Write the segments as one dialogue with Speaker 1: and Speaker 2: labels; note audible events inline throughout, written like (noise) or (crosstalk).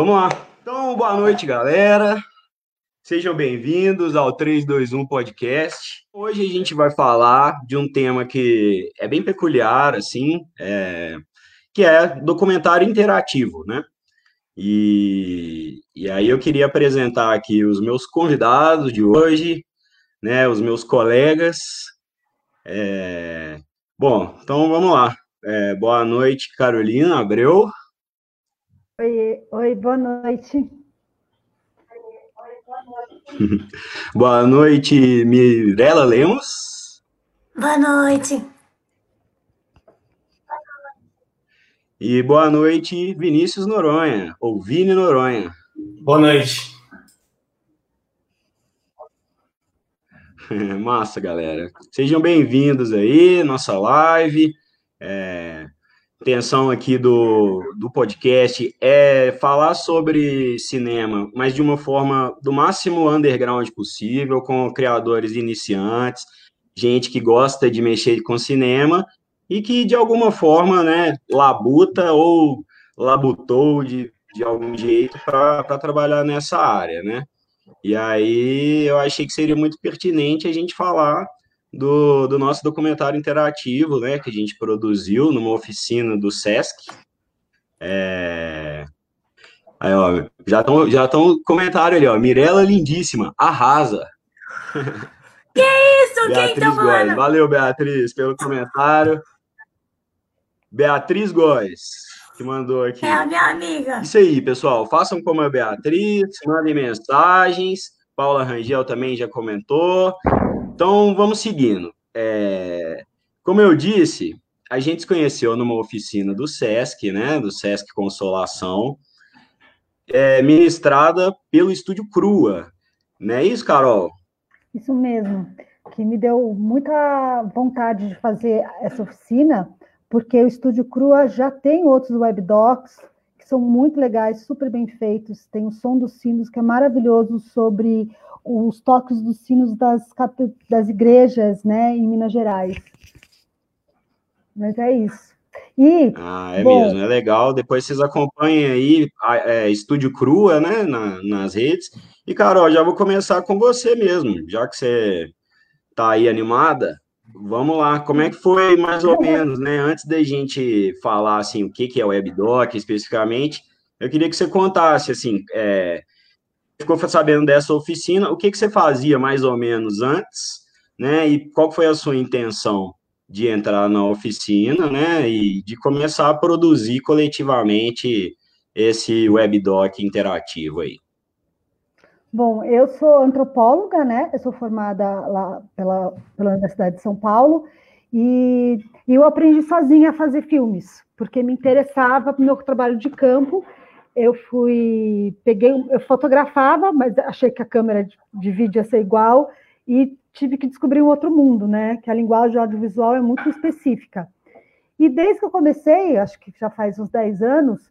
Speaker 1: Vamos lá. Então, boa noite, galera. Sejam bem-vindos ao 321 Podcast. Hoje a gente vai falar de um tema que é bem peculiar, assim, é... que é documentário interativo, né? E, e aí eu queria apresentar aqui os meus convidados de hoje, né, os meus colegas. É... Bom, então vamos lá. É, boa noite, Carolina Abreu.
Speaker 2: Oi, oi, boa noite. (laughs)
Speaker 1: boa noite, Mirela Lemos.
Speaker 3: Boa noite.
Speaker 1: E boa noite, Vinícius Noronha, ou Vini Noronha.
Speaker 4: Boa noite. (laughs)
Speaker 1: Massa, galera. Sejam bem-vindos aí, nossa live. É, intenção aqui do, do podcast é falar sobre cinema, mas de uma forma do máximo underground possível, com criadores iniciantes, gente que gosta de mexer com cinema e que de alguma forma, né, labuta ou labutou de, de algum jeito para trabalhar nessa área, né? E aí eu achei que seria muito pertinente a gente falar do, do nosso documentário interativo, né, que a gente produziu numa oficina do Sesc. É... Aí, ó, já estão já tão comentário ali, ó, Mirela lindíssima, arrasa. (laughs)
Speaker 3: Que isso,
Speaker 1: Beatriz
Speaker 3: quem tá falando?
Speaker 1: Valeu, Beatriz, pelo comentário. Beatriz Góes, que mandou aqui.
Speaker 3: É a minha amiga.
Speaker 1: Isso aí, pessoal. Façam como a Beatriz, mandem mensagens. Paula Rangel também já comentou. Então, vamos seguindo. É, como eu disse, a gente se conheceu numa oficina do SESC, né? Do SESC Consolação, é, ministrada pelo Estúdio Crua. Não é isso, Carol?
Speaker 2: Isso mesmo, que me deu muita vontade de fazer essa oficina, porque o Estúdio Crua já tem outros webdocs são muito legais, super bem feitos. Tem o Som dos Sinos, que é maravilhoso, sobre os toques dos sinos das, das igrejas né, em Minas Gerais. Mas é isso. E,
Speaker 1: ah, é bom, mesmo, é legal. Depois vocês acompanhem aí é, Estúdio Crua, né, na, nas redes. E, Carol, já vou começar com você mesmo, já que você tá aí animada. Vamos lá, como é que foi mais ou menos, né? Antes da gente falar assim o que, que é WebDoc especificamente, eu queria que você contasse assim, é, ficou sabendo dessa oficina, o que, que você fazia mais ou menos antes, né? E qual foi a sua intenção de entrar na oficina, né? E de começar a produzir coletivamente esse WebDoc interativo aí.
Speaker 2: Bom, eu sou antropóloga, né? Eu sou formada lá pela, pela Universidade de São Paulo e, e eu aprendi sozinha a fazer filmes, porque me interessava o meu trabalho de campo. Eu fui, peguei, eu fotografava, mas achei que a câmera de, de vídeo ia ser igual e tive que descobrir um outro mundo, né? Que a linguagem audiovisual é muito específica. E desde que eu comecei, acho que já faz uns 10 anos,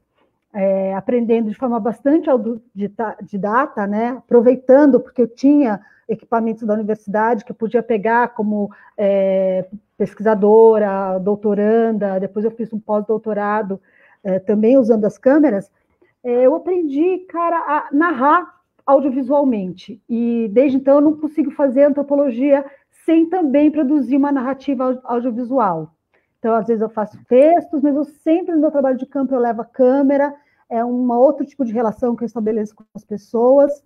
Speaker 2: é, aprendendo de forma bastante autodidata, né, aproveitando, porque eu tinha equipamentos da universidade que eu podia pegar como é, pesquisadora, doutoranda, depois eu fiz um pós-doutorado é, também usando as câmeras, é, eu aprendi, cara, a narrar audiovisualmente, e desde então eu não consigo fazer antropologia sem também produzir uma narrativa audiovisual. Então, às vezes eu faço textos, mas eu sempre no meu trabalho de campo eu levo a câmera, é um outro tipo de relação que eu estabeleço com as pessoas.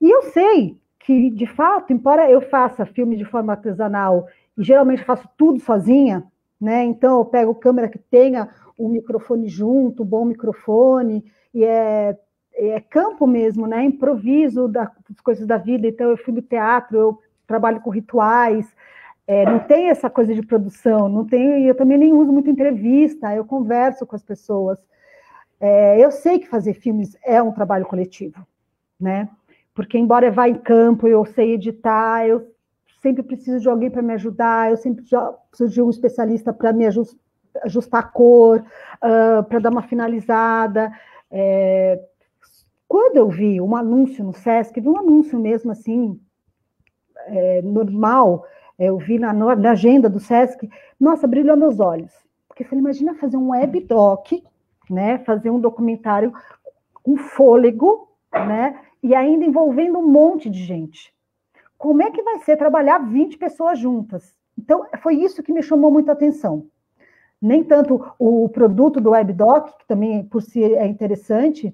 Speaker 2: E eu sei que, de fato, embora eu faça filme de forma artesanal e geralmente faço tudo sozinha, né? Então eu pego câmera que tenha um microfone junto, um bom microfone, e é, é campo mesmo, né? Improviso das coisas da vida. Então eu filmo teatro, eu trabalho com rituais, é, não tem essa coisa de produção, não tem, eu também nem uso muito entrevista, eu converso com as pessoas. É, eu sei que fazer filmes é um trabalho coletivo, né? Porque embora eu vá em campo, eu sei editar, eu sempre preciso de alguém para me ajudar, eu sempre preciso de um especialista para me ajustar a cor, uh, para dar uma finalizada. É, quando eu vi um anúncio no Sesc, vi um anúncio mesmo assim, é, normal, eu vi na, na, agenda do SESC, nossa, brilhou meus olhos. Porque você imagina fazer um webdoc, né, fazer um documentário com fôlego, né? E ainda envolvendo um monte de gente. Como é que vai ser trabalhar 20 pessoas juntas? Então, foi isso que me chamou muita atenção. Nem tanto o produto do WebDoc, que também por si é interessante,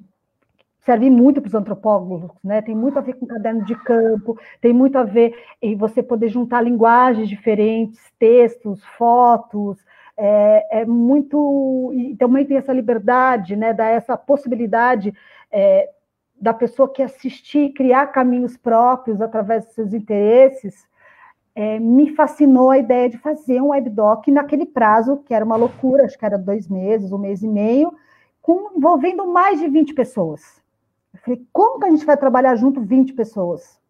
Speaker 2: serve muito para os antropólogos, né? Tem muito a ver com caderno de campo, tem muito a ver em você poder juntar linguagens diferentes, textos, fotos, é, é muito e também tem essa liberdade, né? Dá essa possibilidade é, da pessoa que assistir, criar caminhos próprios através dos seus interesses é, me fascinou a ideia de fazer um webdoc naquele prazo, que era uma loucura, acho que era dois meses, um mês e meio, com, envolvendo mais de 20 pessoas. Eu falei, como que a gente vai trabalhar junto 20 pessoas?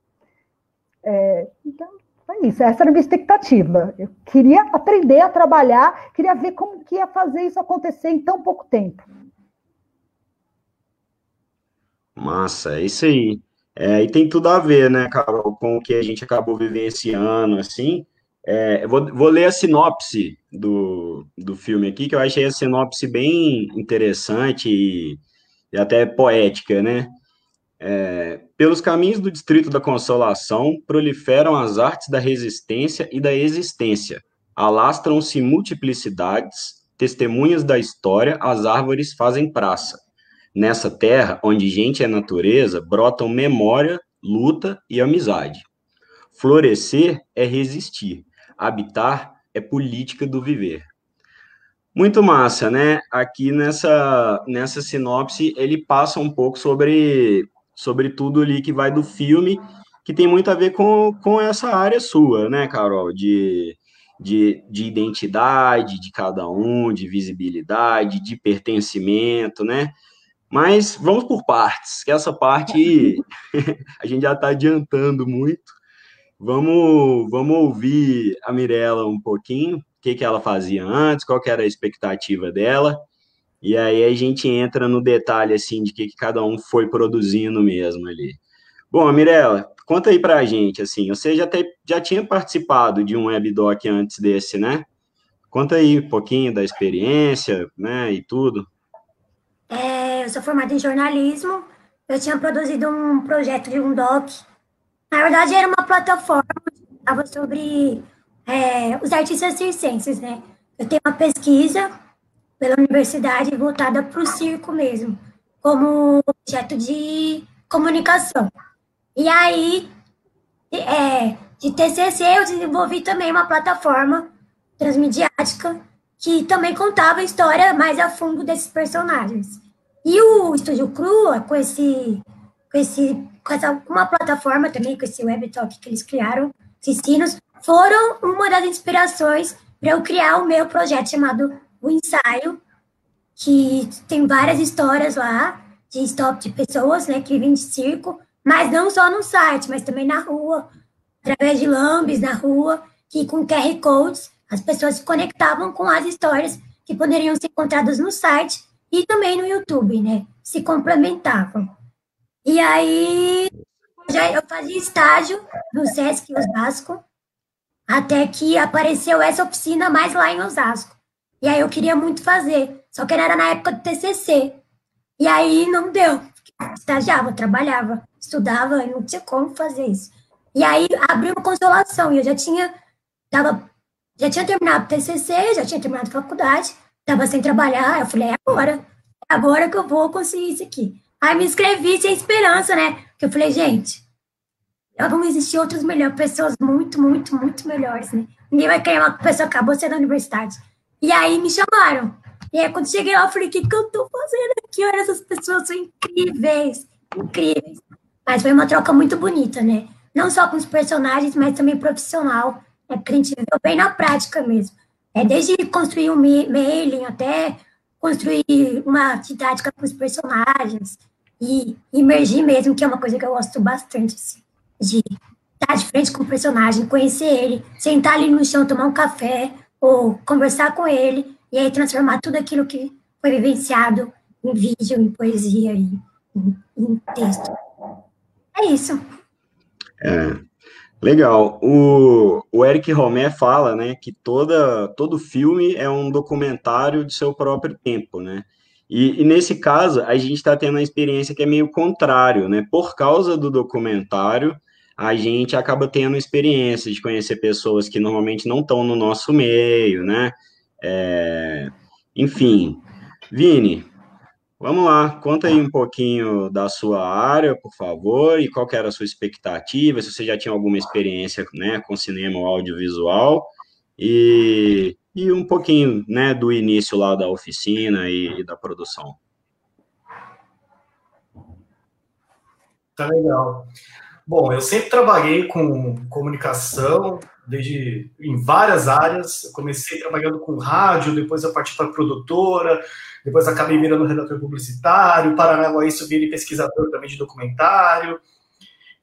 Speaker 2: É, então, foi isso, essa era a minha expectativa. Eu queria aprender a trabalhar, queria ver como que ia fazer isso acontecer em tão pouco tempo.
Speaker 1: Massa, é isso aí. É, e tem tudo a ver, né, Carol, com o que a gente acabou vivenciando, assim. É, vou, vou ler a sinopse do, do filme aqui, que eu achei a sinopse bem interessante e, e até poética, né? É, pelos caminhos do Distrito da Consolação proliferam as artes da resistência e da existência. Alastram-se multiplicidades, testemunhas da história, as árvores fazem praça. Nessa terra, onde gente é natureza, brotam memória, luta e amizade. Florescer é resistir, habitar é política do viver. Muito massa, né? Aqui nessa, nessa sinopse, ele passa um pouco sobre, sobre tudo ali que vai do filme, que tem muito a ver com, com essa área sua, né, Carol? De, de, de identidade de cada um, de visibilidade, de pertencimento, né? Mas vamos por partes, que essa parte (laughs) a gente já está adiantando muito. Vamos, vamos ouvir a Mirella um pouquinho, que, que ela fazia antes, qual que era a expectativa dela, e aí a gente entra no detalhe assim de que, que cada um foi produzindo mesmo ali. Bom, Mirella, conta aí para a gente, assim, você já, te, já tinha participado de um webdoc antes desse, né? Conta aí um pouquinho da experiência, né, e tudo.
Speaker 3: É, eu sou formada em jornalismo. Eu tinha produzido um projeto de um doc. Na verdade, era uma plataforma que sobre é, os artistas circenses, né? Eu tenho uma pesquisa pela universidade voltada para o circo mesmo, como objeto de comunicação. E aí, é, de TCC, eu desenvolvi também uma plataforma transmediática que também contava a história mais a fundo desses personagens. E o Estúdio Crua, com esse, com esse, com essa, uma plataforma também, com esse webtalk que eles criaram, esses sinos, foram uma das inspirações para eu criar o meu projeto chamado O Ensaio, que tem várias histórias lá de stop de pessoas, né, que vivem de circo, mas não só no site, mas também na rua, através de lambes na rua, que com QR codes as pessoas se conectavam com as histórias que poderiam ser encontradas no site e também no YouTube, né? Se complementavam. E aí já eu fazia estágio no Sesc Osasco, até que apareceu essa oficina mais lá em Osasco. E aí eu queria muito fazer, só que era na época do TCC. E aí não deu. Estagiava, trabalhava, estudava, não tinha como fazer isso. E aí abriu uma consolação, e eu já tinha, tava, já tinha terminado o TCC, já tinha terminado a faculdade, Tava sem trabalhar, eu falei, é agora, é agora que eu vou conseguir isso aqui. Aí me inscrevi sem esperança, né? Porque eu falei, gente, vão existir outras melhores, pessoas muito, muito, muito melhores, né? Ninguém vai querer uma pessoa que acabou sendo da universidade. E aí me chamaram. E aí quando cheguei lá, eu falei, o que, que eu tô fazendo aqui? Olha, essas pessoas são incríveis, incríveis. Mas foi uma troca muito bonita, né? Não só com os personagens, mas também profissional. É porque a gente viveu bem na prática mesmo. É desde construir um mailing até construir uma didática com os personagens e imergir mesmo, que é uma coisa que eu gosto bastante, assim, de estar de frente com o personagem, conhecer ele, sentar ali no chão, tomar um café ou conversar com ele e aí transformar tudo aquilo que foi vivenciado em vídeo, em poesia e em, em texto. É isso.
Speaker 1: É, Legal. O, o Eric Romé fala, né, que toda, todo filme é um documentário de seu próprio tempo, né? E, e, nesse caso, a gente está tendo uma experiência que é meio contrário, né? Por causa do documentário, a gente acaba tendo experiência de conhecer pessoas que normalmente não estão no nosso meio, né? É, enfim, Vini, vamos lá, conta aí um pouquinho da sua área, por favor, e qual era a sua expectativa, se você já tinha alguma experiência né, com cinema ou audiovisual, e, e um pouquinho né, do início lá da oficina e, e da produção.
Speaker 4: Tá legal. Bom, eu sempre trabalhei com comunicação, desde em várias áreas. Eu comecei trabalhando com rádio, depois eu parti para produtora, depois acabei virando redator publicitário, paralelo a isso virei pesquisador também de documentário.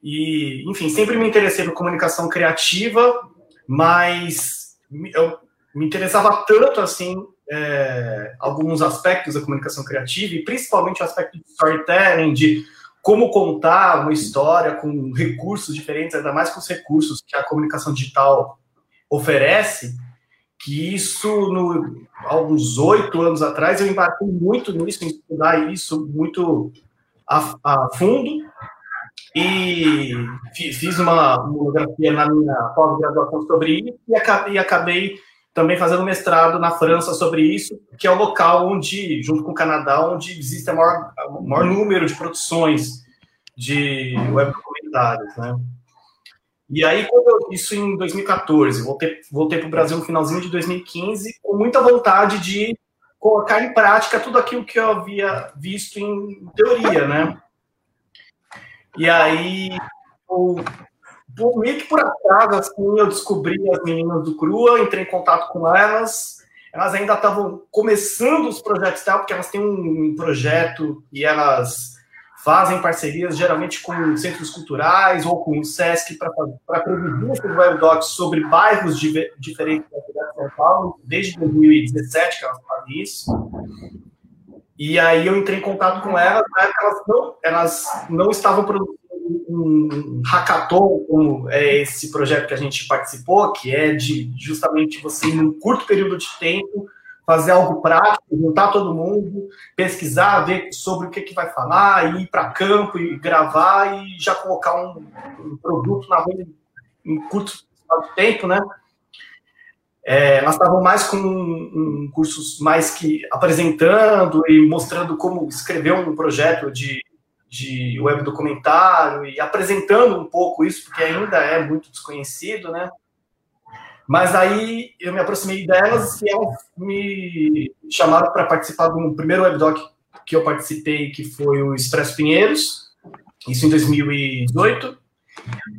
Speaker 4: E, enfim, sempre me interessei por comunicação criativa, mas eu me interessava tanto assim é, alguns aspectos da comunicação criativa e principalmente o aspecto de storytelling, de como contar uma história com recursos diferentes, ainda mais com os recursos que a comunicação digital oferece, que isso, no, há uns oito anos atrás, eu embarquei muito nisso, em estudar isso muito a, a fundo, e fiz uma monografia na minha pós-graduação sobre isso, e acabei, e acabei também fazendo mestrado na França sobre isso, que é o local onde, junto com o Canadá, onde existe o maior, maior número de produções de web documentários, né? E aí, isso em 2014, voltei, voltei para o Brasil no finalzinho de 2015, com muita vontade de colocar em prática tudo aquilo que eu havia visto em teoria, né? E aí, eu, por, meio que por acaso, assim, eu descobri as meninas do Crua, entrei em contato com elas. Elas ainda estavam começando os projetos dela, porque elas têm um projeto e elas fazem parcerias geralmente com centros culturais ou com o SESC para produzir webdocs sobre bairros de, diferentes da cidade de São Paulo, desde 2017 que elas fazem isso. E aí eu entrei em contato com elas, época elas não, elas não estavam produzindo um hackathon, como é esse projeto que a gente participou, que é de justamente você, em um curto período de tempo, fazer algo prático, juntar todo mundo, pesquisar, ver sobre o que, que vai falar, ir para campo e gravar e já colocar um, um produto na rua em curto tempo, né? É, elas estavam mais com um, um cursos mais que apresentando e mostrando como escrever um projeto de de web documentário e apresentando um pouco isso, porque ainda é muito desconhecido, né? Mas aí eu me aproximei delas e elas me chamaram para participar do primeiro webdoc que eu participei, que foi o Expresso Pinheiros, isso em 2018.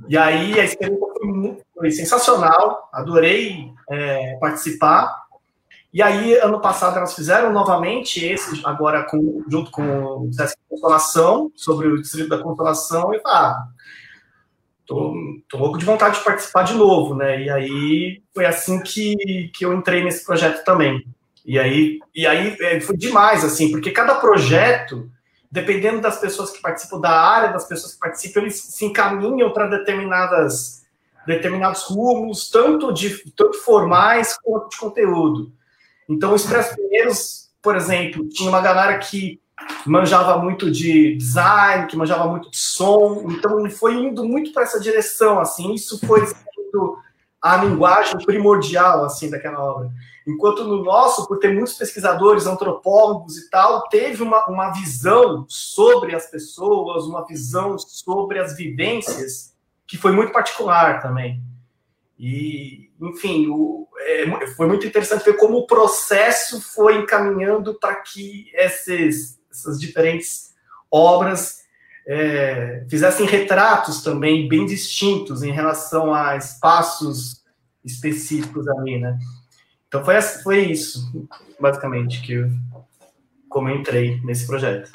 Speaker 4: E aí a experiência foi, muito, foi sensacional, adorei é, participar. E aí, ano passado, elas fizeram novamente esse, agora com, junto com o Sesc Consolação, sobre o Distrito da Consolação, e ah, tô, tô louco de vontade de participar de novo, né? E aí foi assim que, que eu entrei nesse projeto também. E aí, e aí é, foi demais, assim, porque cada projeto, dependendo das pessoas que participam, da área das pessoas que participam, eles se encaminham para determinadas determinados rumos, tanto de tanto formais quanto de conteúdo. Então, o Expresso Pinheiros, por exemplo, tinha uma galera que manjava muito de design, que manjava muito de som, então ele foi indo muito para essa direção, assim, isso foi sendo a linguagem primordial, assim, daquela obra. Enquanto no nosso, por ter muitos pesquisadores, antropólogos e tal, teve uma, uma visão sobre as pessoas, uma visão sobre as vivências, que foi muito particular também. E, enfim, o, é, foi muito interessante ver como o processo foi encaminhando para que esses, essas diferentes obras é, fizessem retratos também bem distintos em relação a espaços específicos ali, né? Então foi, foi isso, basicamente, que eu, como eu entrei nesse projeto.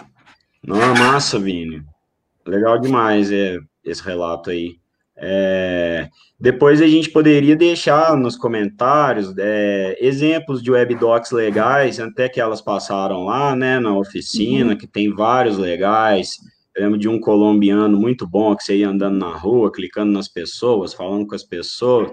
Speaker 1: Não, massa, Vini. Legal demais é, esse relato aí. É, depois a gente poderia deixar nos comentários é, exemplos de webdocs legais, até que elas passaram lá, né, na oficina, uhum. que tem vários legais. Eu lembro de um colombiano muito bom, que você ia andando na rua, clicando nas pessoas, falando com as pessoas.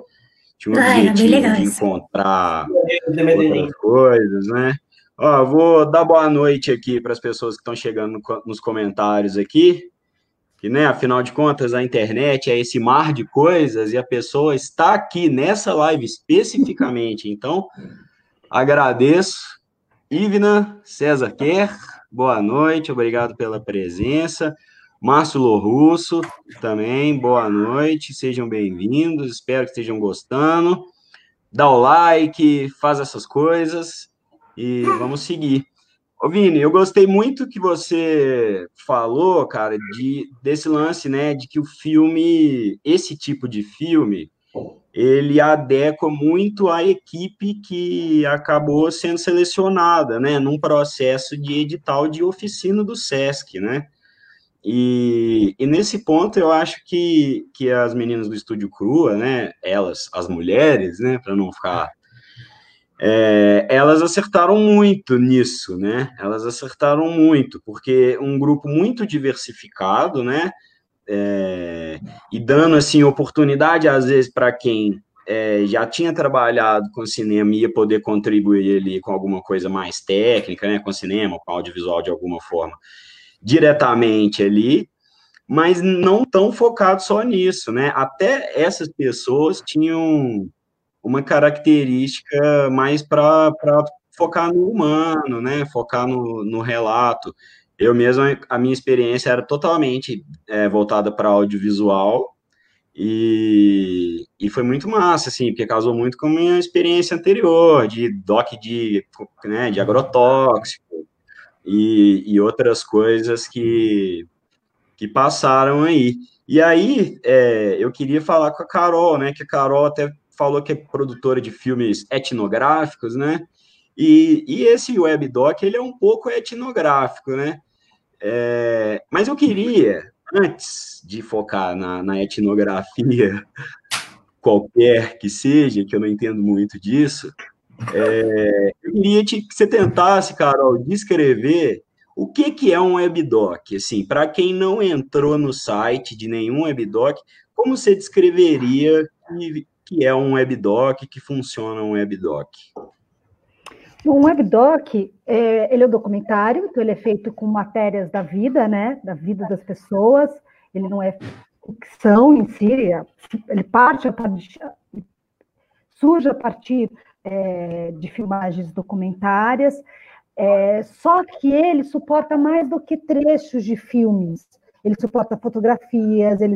Speaker 1: Tinha um ah, objetivo de encontrar outras coisas, né? Ó, vou dar boa noite aqui para as pessoas que estão chegando nos comentários aqui. Que, né, afinal de contas, a internet é esse mar de coisas e a pessoa está aqui nessa live especificamente. Então, agradeço. Ivna César Quer, boa noite, obrigado pela presença. Márcio Lorusso, também, boa noite, sejam bem-vindos, espero que estejam gostando. Dá o like, faz essas coisas e vamos seguir. Ô, Vini, eu gostei muito que você falou, cara, de, desse lance, né, de que o filme, esse tipo de filme, ele adequa muito à equipe que acabou sendo selecionada, né, num processo de edital de oficina do SESC, né, e, e, nesse ponto eu acho que, que as meninas do Estúdio Crua, né, elas, as mulheres, né, para não ficar é, elas acertaram muito nisso, né? Elas acertaram muito, porque um grupo muito diversificado, né? É, e dando assim oportunidade às vezes para quem é, já tinha trabalhado com cinema ia poder contribuir ali com alguma coisa mais técnica, né? Com cinema, com audiovisual de alguma forma, diretamente ali, mas não tão focado só nisso, né? Até essas pessoas tinham uma característica mais para focar no humano, né? Focar no, no relato. Eu mesmo, a minha experiência era totalmente é, voltada para audiovisual e, e foi muito massa, assim, porque casou muito com a minha experiência anterior de doc de, né, de agrotóxico e, e outras coisas que, que passaram aí. E aí, é, eu queria falar com a Carol, né, que a Carol até falou que é produtora de filmes etnográficos, né? E, e esse webdoc, ele é um pouco etnográfico, né? É, mas eu queria, antes de focar na, na etnografia, (laughs) qualquer que seja, que eu não entendo muito disso, é, eu queria que você tentasse, Carol, descrever o que, que é um webdoc. Assim, para quem não entrou no site de nenhum webdoc, como você descreveria que é um webdoc, que funciona um webdoc?
Speaker 2: Um webdoc, é, ele é um documentário, então ele é feito com matérias da vida, né, da vida das pessoas, ele não é ficção em si, ele parte a partir, surge a partir é, de filmagens documentárias, é, só que ele suporta mais do que trechos de filmes, ele suporta fotografias, ele,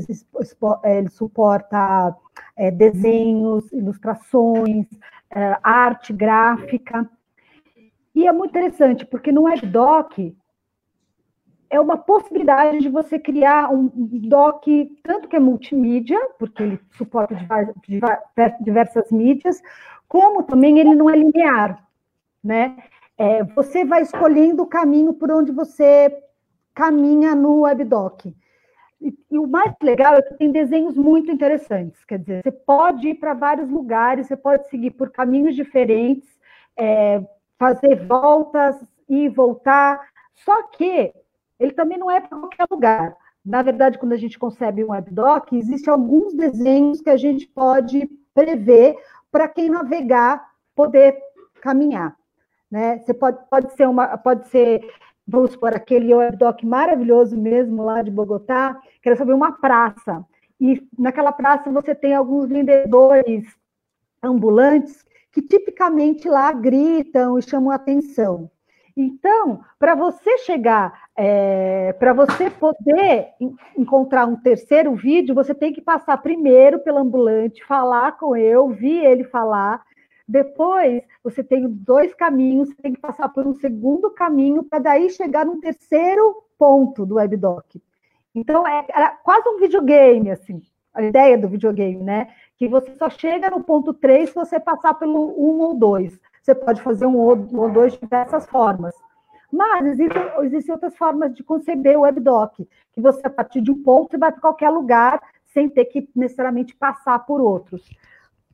Speaker 2: é, ele suporta é, desenhos, ilustrações, é, arte gráfica. E é muito interessante, porque no WebDoc é uma possibilidade de você criar um doc, tanto que é multimídia, porque ele suporta diversas mídias, como também ele não é linear, né? É, você vai escolhendo o caminho por onde você caminha no WebDoc. E, e, o mais legal é que tem desenhos muito interessantes. Quer dizer, você pode ir para vários lugares, você pode seguir por caminhos diferentes, é, fazer voltas e voltar. Só que ele também não é para qualquer lugar. Na verdade, quando a gente concebe um webdoc, existem alguns desenhos que a gente pode prever para quem navegar poder caminhar. Né? Você pode, pode ser uma, pode ser vamos por aquele webdoc maravilhoso mesmo lá de Bogotá, que era sobre uma praça. E naquela praça você tem alguns vendedores ambulantes que tipicamente lá gritam e chamam atenção. Então, para você chegar, é, para você poder encontrar um terceiro vídeo, você tem que passar primeiro pelo ambulante, falar com eu, ouvir ele falar, depois, você tem dois caminhos, você tem que passar por um segundo caminho para daí chegar no terceiro ponto do WebDoc. Então, é, era quase um videogame, assim, a ideia do videogame, né? Que você só chega no ponto 3 se você passar pelo 1 ou 2. Você pode fazer um ou dois de diversas formas. Mas existem, existem outras formas de conceber o WebDoc, que você, a partir de um ponto, você vai para qualquer lugar sem ter que necessariamente passar por outros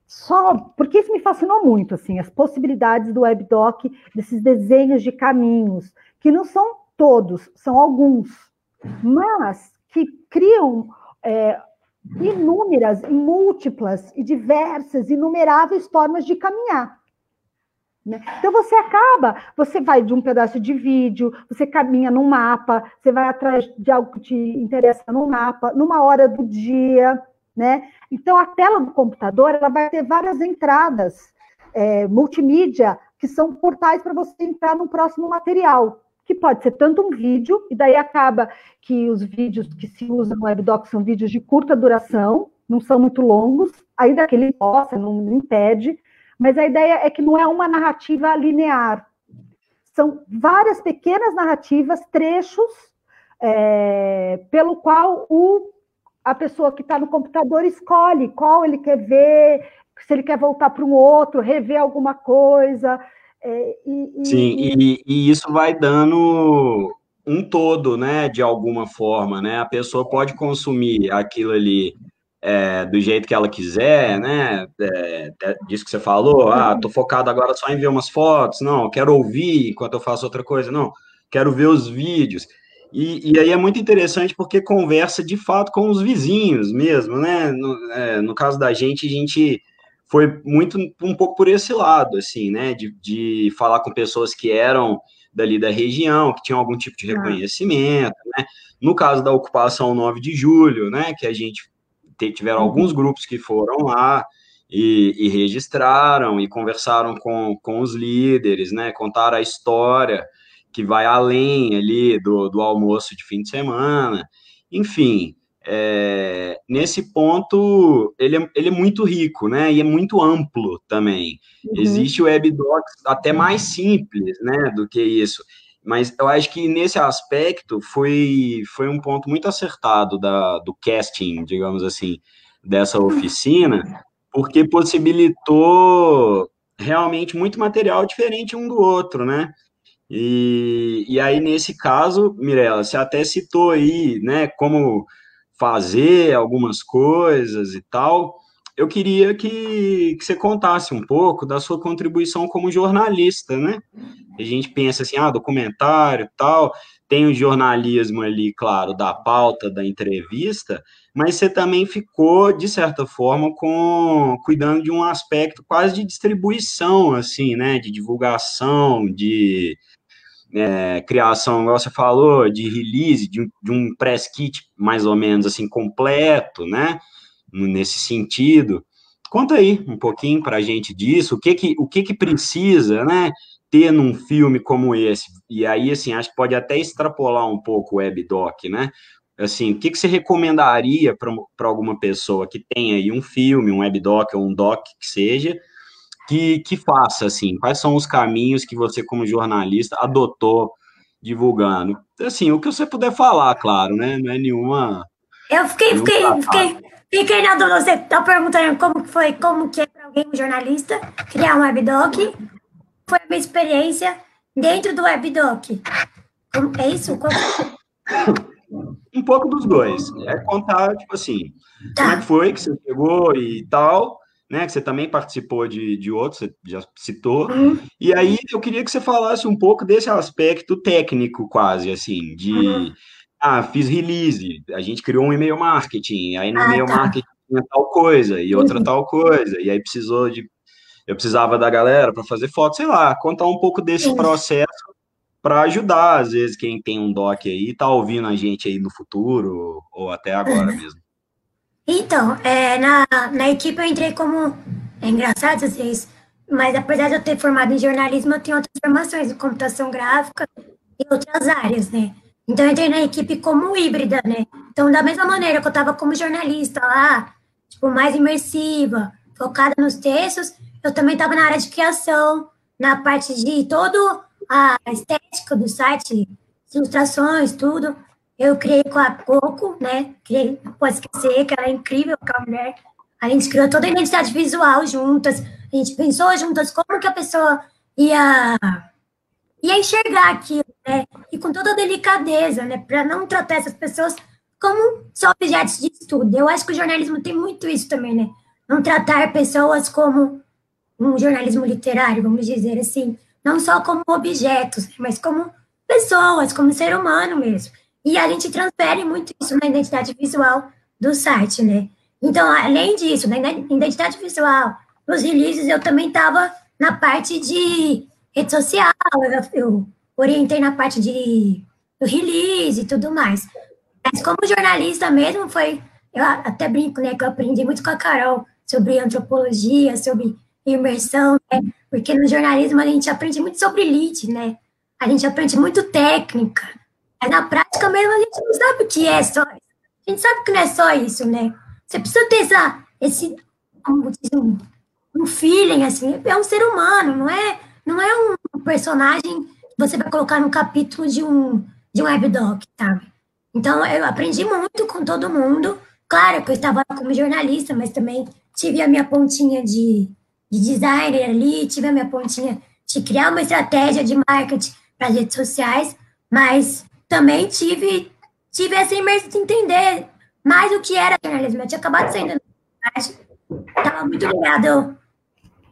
Speaker 2: só porque isso me fascinou muito, assim, as possibilidades do WebDoc, desses desenhos de caminhos, que não são todos, são alguns, mas que criam é, inúmeras, múltiplas e diversas, inumeráveis formas de caminhar. Né? Então você acaba, você vai de um pedaço de vídeo, você caminha num mapa, você vai atrás de algo que te interessa no mapa, numa hora do dia, né? Então a tela do computador ela vai ter várias entradas é, multimídia que são portais para você entrar no próximo material, que pode ser tanto um vídeo, e daí acaba que os vídeos que se usam no WebDoc são vídeos de curta duração, não são muito longos, ainda que ele possa, não, não impede, mas a ideia é que não é uma narrativa linear. São várias pequenas narrativas, trechos, é, pelo qual o, a pessoa que está no computador escolhe qual ele quer ver, se ele quer voltar para um outro, rever alguma coisa. É,
Speaker 1: e, e, Sim, e, e, isso vai dando um todo, né, de alguma forma, né? A pessoa pode consumir aquilo ali é, do jeito que ela quiser, né? É, é, disso que você falou, ah, tô focado agora só em ver umas fotos, não, quero ouvir enquanto eu faço outra coisa, não, quero ver os vídeos. E, e aí é muito interessante porque conversa de fato com os vizinhos mesmo, né? No, é, no caso da gente, a gente foi muito um pouco por esse lado, assim, né? De, de falar com pessoas que eram dali da região, que tinham algum tipo de ah. reconhecimento, né? No caso da ocupação 9 de julho, né? Que a gente tiveram uhum. alguns grupos que foram lá e, e, registraram e conversaram com, com os líderes, né? Contaram a história que vai além ali do, do almoço de fim de semana. Enfim, é, nesse ponto, ele é, ele é muito rico, né? E é muito amplo também. Uhum. Existe o WebDocs até mais simples, né? Do que isso. Mas eu acho que nesse aspecto foi, foi um ponto muito acertado da, do casting, digamos assim, dessa oficina, porque possibilitou realmente muito material diferente um do outro, né? E, e aí, nesse caso, Mirella, você até citou aí, né, como fazer algumas coisas e tal. Eu queria que, que você contasse um pouco da sua contribuição como jornalista, né? A gente pensa assim, ah, documentário tal, tem o jornalismo ali, claro, da pauta, da entrevista, mas você também ficou, de certa forma, com cuidando de um aspecto quase de distribuição, assim, né, de divulgação, de é, criação, igual você falou, de release, de, de um press kit mais ou menos, assim, completo, né, nesse sentido. Conta aí um pouquinho para a gente disso, o que que, o que que precisa, né, ter num filme como esse, e aí, assim, acho que pode até extrapolar um pouco o webdoc, né? Assim, o que, que você recomendaria para alguma pessoa que tem aí um filme, um webdoc ou um doc que seja, que, que faça, assim? Quais são os caminhos que você, como jornalista, adotou divulgando? Assim, o que você puder falar, claro, né? Não é nenhuma...
Speaker 3: Eu fiquei, fiquei, fiquei, fiquei na dúvida, você está perguntando como foi, como que é para alguém, um jornalista, criar um webdoc, foi a minha experiência dentro do WebDoc? É isso?
Speaker 1: Um pouco dos dois. É contar, tipo assim, tá. como é que foi que você pegou e tal, né? Que você também participou de, de outros, você já citou. Uhum. E aí eu queria que você falasse um pouco desse aspecto técnico, quase, assim, de. Uhum. Ah, fiz release, a gente criou um e-mail marketing, aí no ah, e-mail tá. marketing tinha tal coisa e outra uhum. tal coisa, e aí precisou de eu precisava da galera para fazer foto, sei lá, contar um pouco desse processo para ajudar, às vezes, quem tem um doc aí, tá ouvindo a gente aí no futuro, ou até agora mesmo.
Speaker 3: Então, é, na, na equipe eu entrei como. É engraçado vezes, mas apesar de eu ter formado em jornalismo, eu tenho outras formações em computação gráfica e outras áreas, né? Então eu entrei na equipe como híbrida, né? Então, da mesma maneira que eu estava como jornalista lá, tipo, mais imersiva, focada nos textos, eu também estava na área de criação, na parte de todo a estética do site, ilustrações, tudo. Eu criei com a Coco, né? Criei, não pode esquecer que ela é incrível, aquela mulher. A gente criou toda a identidade visual juntas. A gente pensou juntas como que a pessoa ia, ia enxergar aquilo, né? E com toda a delicadeza, né? Para não tratar essas pessoas como só objetos de estudo. Eu acho que o jornalismo tem muito isso também, né? Não tratar pessoas como um jornalismo literário, vamos dizer assim, não só como objetos, mas como pessoas, como ser humano mesmo. E a gente transfere muito isso na identidade visual do site, né? Então, além disso, na identidade visual, nos releases, eu também estava na parte de rede social, eu, orientei na parte de do release e tudo mais. Mas como jornalista mesmo, foi. Eu até brinco, né? Que eu aprendi muito com a Carol sobre antropologia, sobre imersão, né? Porque no jornalismo a gente aprende muito sobre lead, né? A gente aprende muito técnica. Mas na prática mesmo a gente não sabe o que é só isso. A gente sabe que não é só isso, né? Você precisa ter essa, esse, como diz, um, um feeling, assim, é um ser humano, não é, não é um personagem que você vai colocar no capítulo de um, de um webdoc, sabe? Então, eu aprendi muito com todo mundo. Claro que eu estava como jornalista, mas também tive a minha pontinha de, de designer ali, tive a minha pontinha de criar uma estratégia de marketing para as redes sociais, mas também tive, tive essa imersão de entender mais o que era jornalismo. Eu tinha acabado saindo estava muito ligado,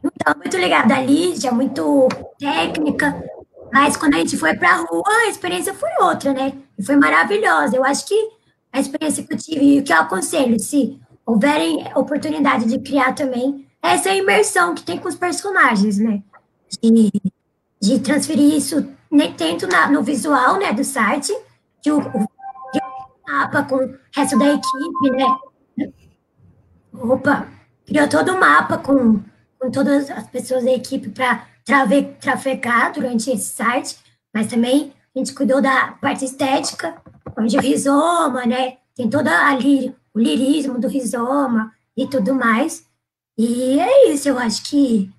Speaker 3: estava muito ligada ali, já muito técnica, mas quando a gente foi para a rua, a experiência foi outra, né? E foi maravilhosa. Eu acho que a experiência que eu tive e o que eu aconselho, se houverem oportunidade de criar também, é essa imersão que tem com os personagens, né? De, de transferir isso nem tanto na, no visual, né, do site, que o, mapa com o resto da equipe, né? Opa, criou todo o mapa com, com todas as pessoas da equipe para trafegar durante esse site, mas também a gente cuidou da parte estética, onde o rizoma, né? Tem toda ali o lirismo do rizoma e tudo mais. E é isso, eu acho que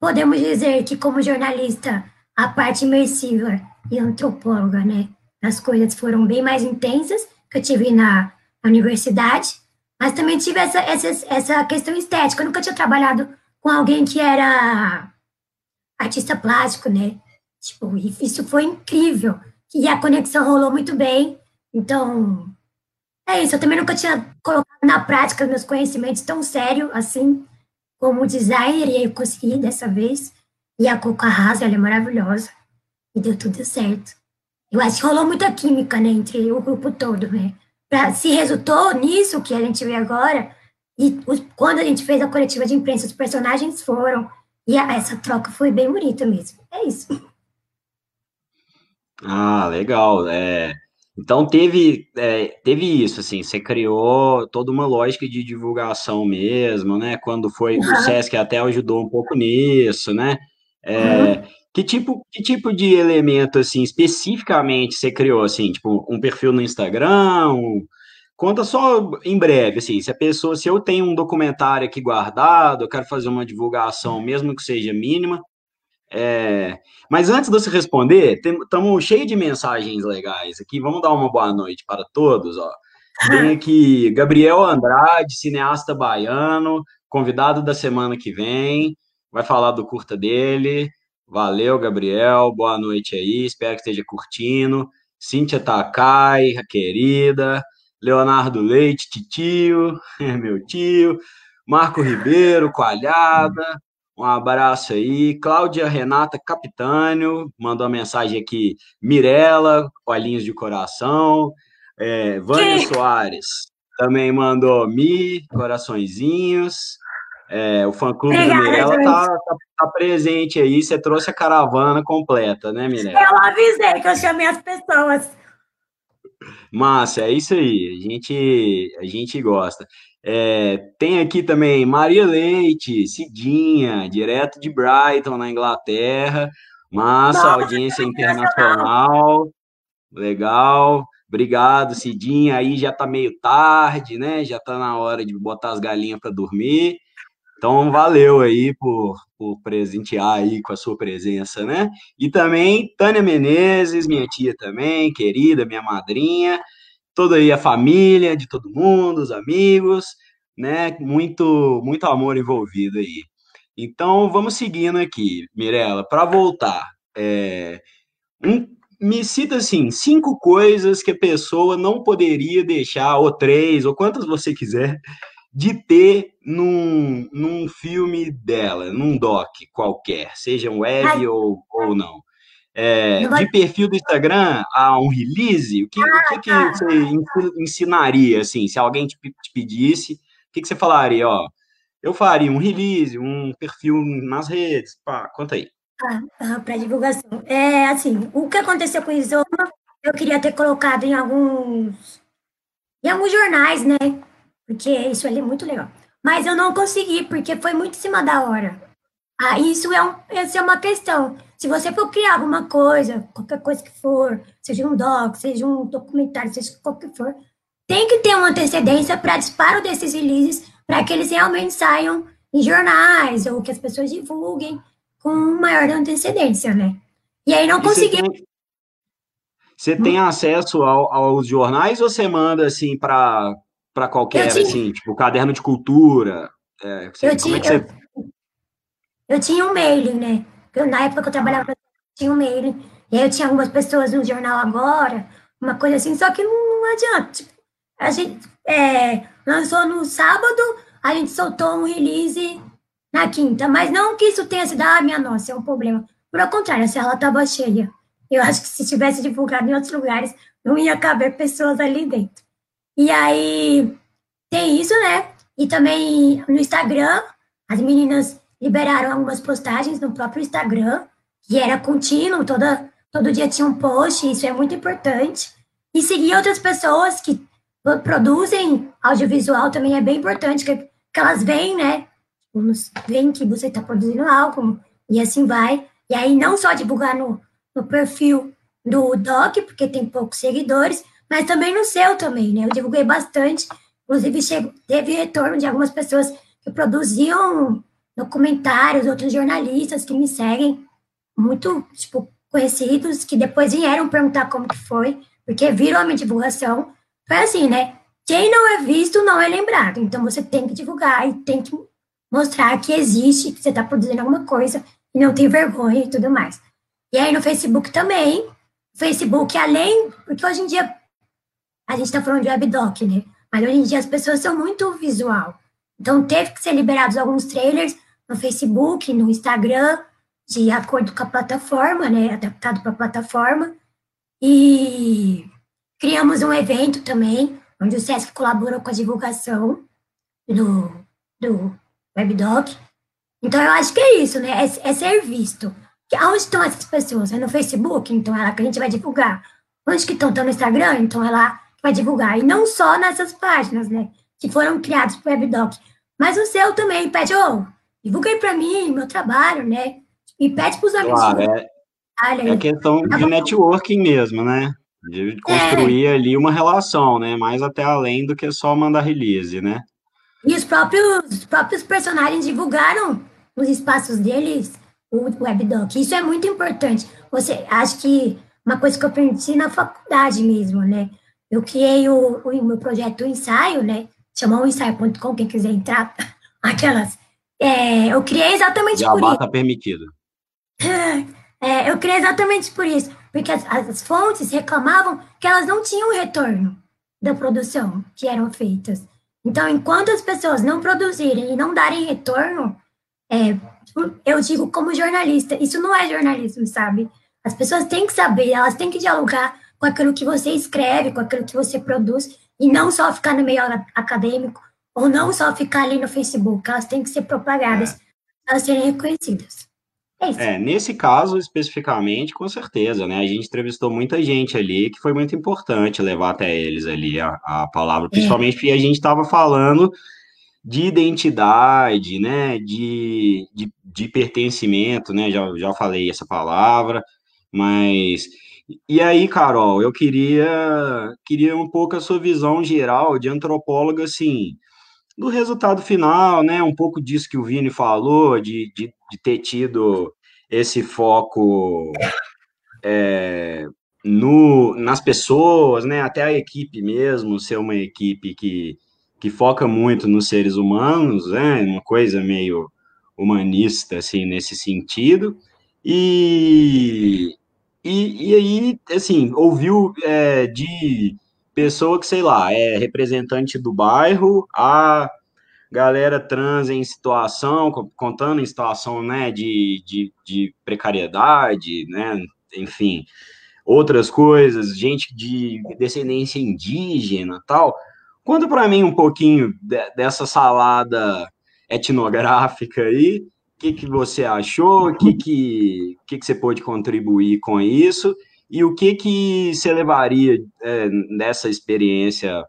Speaker 3: podemos dizer que, como jornalista, a parte imersiva e antropóloga, né? As coisas foram bem mais intensas que eu tive na, universidade, mas também tive essa, essa, essa questão estética. Eu nunca tinha trabalhado com alguém que era artista plástico, né? Tipo, isso foi incrível. E a conexão rolou muito bem. Então, é isso. Eu também nunca tinha colocado na prática meus conhecimentos tão sério assim como designer, e eu consegui dessa vez. E a Coco arrasa, ela é maravilhosa. E deu tudo certo. Eu acho que rolou muita química, né, entre o grupo todo, né? Pra, se resultou nisso que a gente vê agora, e os, quando a gente fez a coletiva de imprensa, os personagens foram, e a, essa troca foi bem bonita mesmo. É isso.
Speaker 1: Ah, legal. É, então teve, é, teve isso, assim, você criou toda uma lógica de divulgação mesmo, né? Quando foi, o Sesc até ajudou um pouco nisso, né? É, que tipo, que tipo de elemento, assim, especificamente você criou, assim, tipo, um perfil no Instagram, um, Conta só em breve, assim, se a pessoa, se eu tenho um documentário aqui guardado, eu quero fazer uma divulgação, mesmo que seja mínima. É... Mas antes de você responder, estamos cheios de mensagens legais aqui. Vamos dar uma boa noite para todos. Ó. Tem (laughs) aqui Gabriel Andrade, cineasta baiano, convidado da semana que vem, vai falar do curta dele. Valeu, Gabriel, boa noite aí, espero que esteja curtindo. Cíntia Takai, querida. Leonardo Leite, titio, (laughs) meu tio, Marco Ribeiro, Coalhada, um abraço aí. Cláudia Renata Capitânio, mandou uma mensagem aqui. Mirella, olhinhos de coração. É, Vânia? Soares também mandou Mi, coraçõezinhos. É, o fã-clube do Mirella tá, tá, tá, presente aí. Você trouxe a caravana completa, né, Mirella?
Speaker 3: Eu avisei que eu chamei as pessoas.
Speaker 1: Massa, é isso aí. A gente, a gente gosta. É, tem aqui também Maria Leite, Cidinha, direto de Brighton, na Inglaterra. Massa, Nossa, audiência internacional. Legal. Obrigado, Cidinha. Aí já tá meio tarde, né? Já tá na hora de botar as galinhas para dormir. Então, valeu aí por, por presentear aí com a sua presença, né? E também Tânia Menezes, minha tia também, querida, minha madrinha, toda aí a família de todo mundo, os amigos, né? Muito, muito amor envolvido aí. Então, vamos seguindo aqui, Mirella, para voltar. É, um, me cita assim cinco coisas que a pessoa não poderia deixar, ou três, ou quantas você quiser, de ter num, num filme dela, num doc qualquer, seja um web ou, ou não. É, de perfil do Instagram a um release, o que, o que, que ah, você ensinaria, assim, se alguém te, te pedisse, o que, que você falaria, ó, eu faria um release, um perfil nas redes, pá, conta aí.
Speaker 3: Ah, ah para divulgação. É assim, o que aconteceu com o Isoma, eu queria ter colocado em alguns em alguns jornais, né? Porque isso ali é muito legal. Mas eu não consegui, porque foi muito em cima da hora. Ah, isso é, um, essa é uma questão. Se você for criar alguma coisa, qualquer coisa que for, seja um doc, seja um documentário, seja qualquer que for, tem que ter uma antecedência para disparo desses releases, para que eles realmente saiam em jornais, ou que as pessoas divulguem com maior antecedência, né? E aí não consegui.
Speaker 1: Você tem acesso ao, aos jornais ou você manda assim para para qualquer tinha... assim, tipo caderno de cultura?
Speaker 3: É, assim, eu, tinha, é você... eu, eu, tinha um mailing, né? Eu, na época que eu trabalhava, eu tinha um mailing. E aí eu tinha algumas pessoas no jornal agora, uma coisa assim, só que não, não adianta. Tipo, a gente é, lançou no sábado, a gente soltou um release na quinta, mas não que isso tenha sido, ah, minha nossa, é um problema. Por contrário, se ela estava cheia. Eu acho que se tivesse divulgado em outros lugares, não ia caber pessoas ali dentro. E aí tem isso, né? E também no Instagram, as meninas liberaram algumas postagens no próprio Instagram, que era contínuo, toda, todo dia tinha um post, isso é muito importante. E seguir outras pessoas que produzem audiovisual também é bem importante, que, que elas veem, né? Veem que você está produzindo algo, e assim vai. E aí não só divulgar no, no perfil do Doc, porque tem poucos seguidores, mas também no seu também, né? Eu divulguei bastante, inclusive chego, teve retorno de algumas pessoas que produziam documentários, outros jornalistas que me seguem, muito, tipo, conhecidos, que depois vieram perguntar como que foi, porque viram a minha divulgação. Foi assim, né? Quem não é visto não é lembrado. Então você tem que divulgar e tem que mostrar que existe, que você está produzindo alguma coisa e não tem vergonha e tudo mais. E aí no Facebook também. Facebook, além, porque hoje em dia a gente está falando de webdoc, né? Mas hoje em dia as pessoas são muito visual. Então teve que ser liberados alguns trailers no Facebook, no Instagram, de acordo com a plataforma, né? Adaptado para a plataforma. E criamos um evento também, onde o SESC colaborou com a divulgação do, do webdoc. Então eu acho que é isso, né? É, é ser visto. Onde estão essas pessoas? É no Facebook? Então é lá que a gente vai divulgar. Onde que estão? Estão no Instagram? Então é lá para divulgar. E não só nessas páginas, né? Que foram criadas para o WebDoc. Mas o seu também. Pede, ô, oh, divulga aí para mim, meu trabalho, né? E pede para os amigos.
Speaker 1: Claro, é, é questão tá de networking mesmo, né? De construir é. ali uma relação, né? Mais até além do que só mandar release, né?
Speaker 3: E os próprios, os próprios personagens divulgaram nos espaços deles o WebDoc. Isso é muito importante. Você acho que uma coisa que eu aprendi na faculdade mesmo, né? Eu criei o, o meu projeto o ensaio, né? Chamou ensaio.com, quem quiser entrar, (laughs) aquelas. É, eu criei exatamente
Speaker 1: Já
Speaker 3: por isso.
Speaker 1: tá permitido. (laughs)
Speaker 3: É, eu criei exatamente por isso, porque as, as, fontes reclamavam que elas não tinham retorno da produção que eram feitas. Então, enquanto as pessoas não produzirem e não darem retorno, é, eu digo como jornalista, isso não é jornalismo, sabe? As pessoas têm que saber, elas têm que dialogar com aquilo que você escreve, com aquilo que você produz, e não só ficar no meio acadêmico, ou não só ficar ali no Facebook, elas têm que ser propagadas, é. elas serem reconhecidas.
Speaker 1: É, é, nesse caso especificamente, com certeza, né? A gente entrevistou muita gente ali que foi muito importante levar até eles ali a, a palavra, é. principalmente é. porque a gente estava falando de identidade, né? De, de, de pertencimento, né? Já, já falei essa palavra, mas e aí, Carol, eu queria queria um pouco a sua visão geral de antropóloga, assim, do resultado final, né? Um pouco disso que o Vini falou, de, de, de ter tido esse foco é, no, nas pessoas, né? Até a equipe mesmo, ser uma equipe que, que foca muito nos seres humanos, né? Uma coisa meio humanista, assim, nesse sentido. E, e, e aí, assim, ouviu é, de pessoa que, sei lá, é representante do bairro, a galera trans em situação, contando em situação, né, de, de, de precariedade, né, enfim, outras coisas, gente de descendência indígena tal. Conta para mim um pouquinho de, dessa salada etnográfica aí. O que, que você achou? O que, que, que, que você pôde contribuir com isso? E o que, que você levaria é, dessa experiência,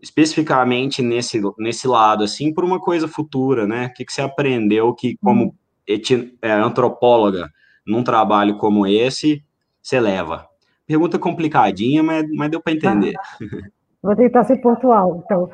Speaker 1: especificamente nesse, nesse lado, assim, para uma coisa futura, né? O que, que você aprendeu que, como eti, é, antropóloga, num trabalho como esse, você leva? Pergunta complicadinha, mas, mas deu para entender.
Speaker 2: Ah, vou tentar ser pontual, então.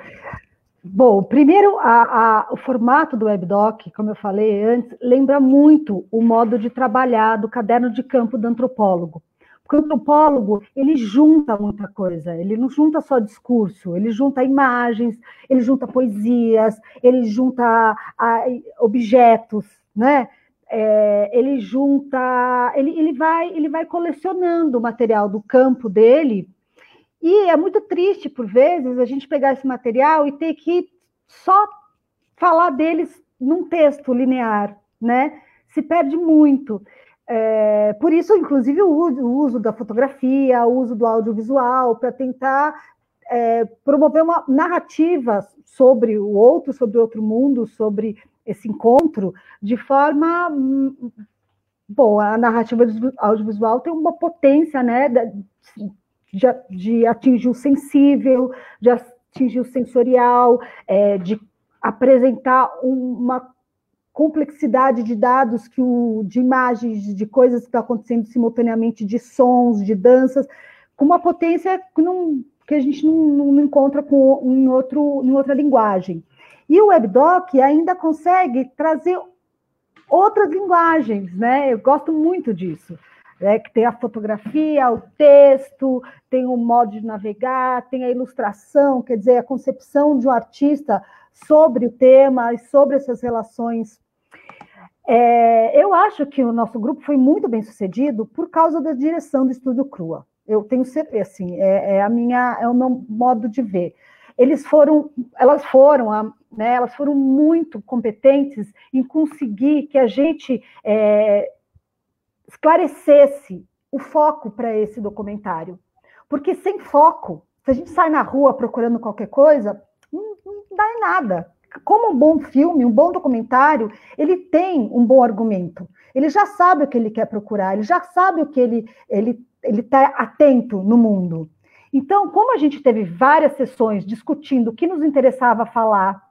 Speaker 2: Bom, primeiro, a, a, o formato do WebDoc, como eu falei antes, lembra muito o modo de trabalhar do caderno de campo do antropólogo. Porque o antropólogo, ele junta muita coisa, ele não junta só discurso, ele junta imagens, ele junta poesias, ele junta a, objetos, né? É, ele junta, ele, ele, vai, ele vai colecionando o material do campo dele, e é muito triste, por vezes, a gente pegar esse material e ter que só falar deles num texto linear, né? Se perde muito. É, por isso, inclusive, o uso, da fotografia, o uso do audiovisual, para tentar é, promover uma narrativa sobre o outro, sobre outro mundo, sobre esse encontro, de forma. Bom, a narrativa audiovisual tem uma potência, né, de, de atingir o sensível, de atingir o sensorial, é, de apresentar uma complexidade de dados, que o, de imagens, de coisas que estão acontecendo simultaneamente, de sons, de danças, com uma potência que, não, que a gente não, não encontra com, em, outro, em outra linguagem. E o WebDoc ainda consegue trazer outras linguagens, né? Eu gosto muito disso. É, que tem a fotografia, o texto, tem o modo de navegar, tem a ilustração, quer dizer, a concepção de um artista sobre o tema e sobre essas relações é, eu acho que o nosso grupo foi muito bem sucedido por causa da direção do Estúdio Crua. Eu tenho certeza, assim, é, é, a minha, é o meu modo de ver. Eles foram, elas foram, né, elas foram muito competentes em conseguir que a gente é, esclarecesse o foco para esse documentário, porque sem foco, se a gente sai na rua procurando qualquer coisa, não, não dá em nada como um bom filme, um bom documentário, ele tem um bom argumento. Ele já sabe o que ele quer procurar, ele já sabe o que ele ele ele está atento no mundo. Então, como a gente teve várias sessões discutindo o que nos interessava falar,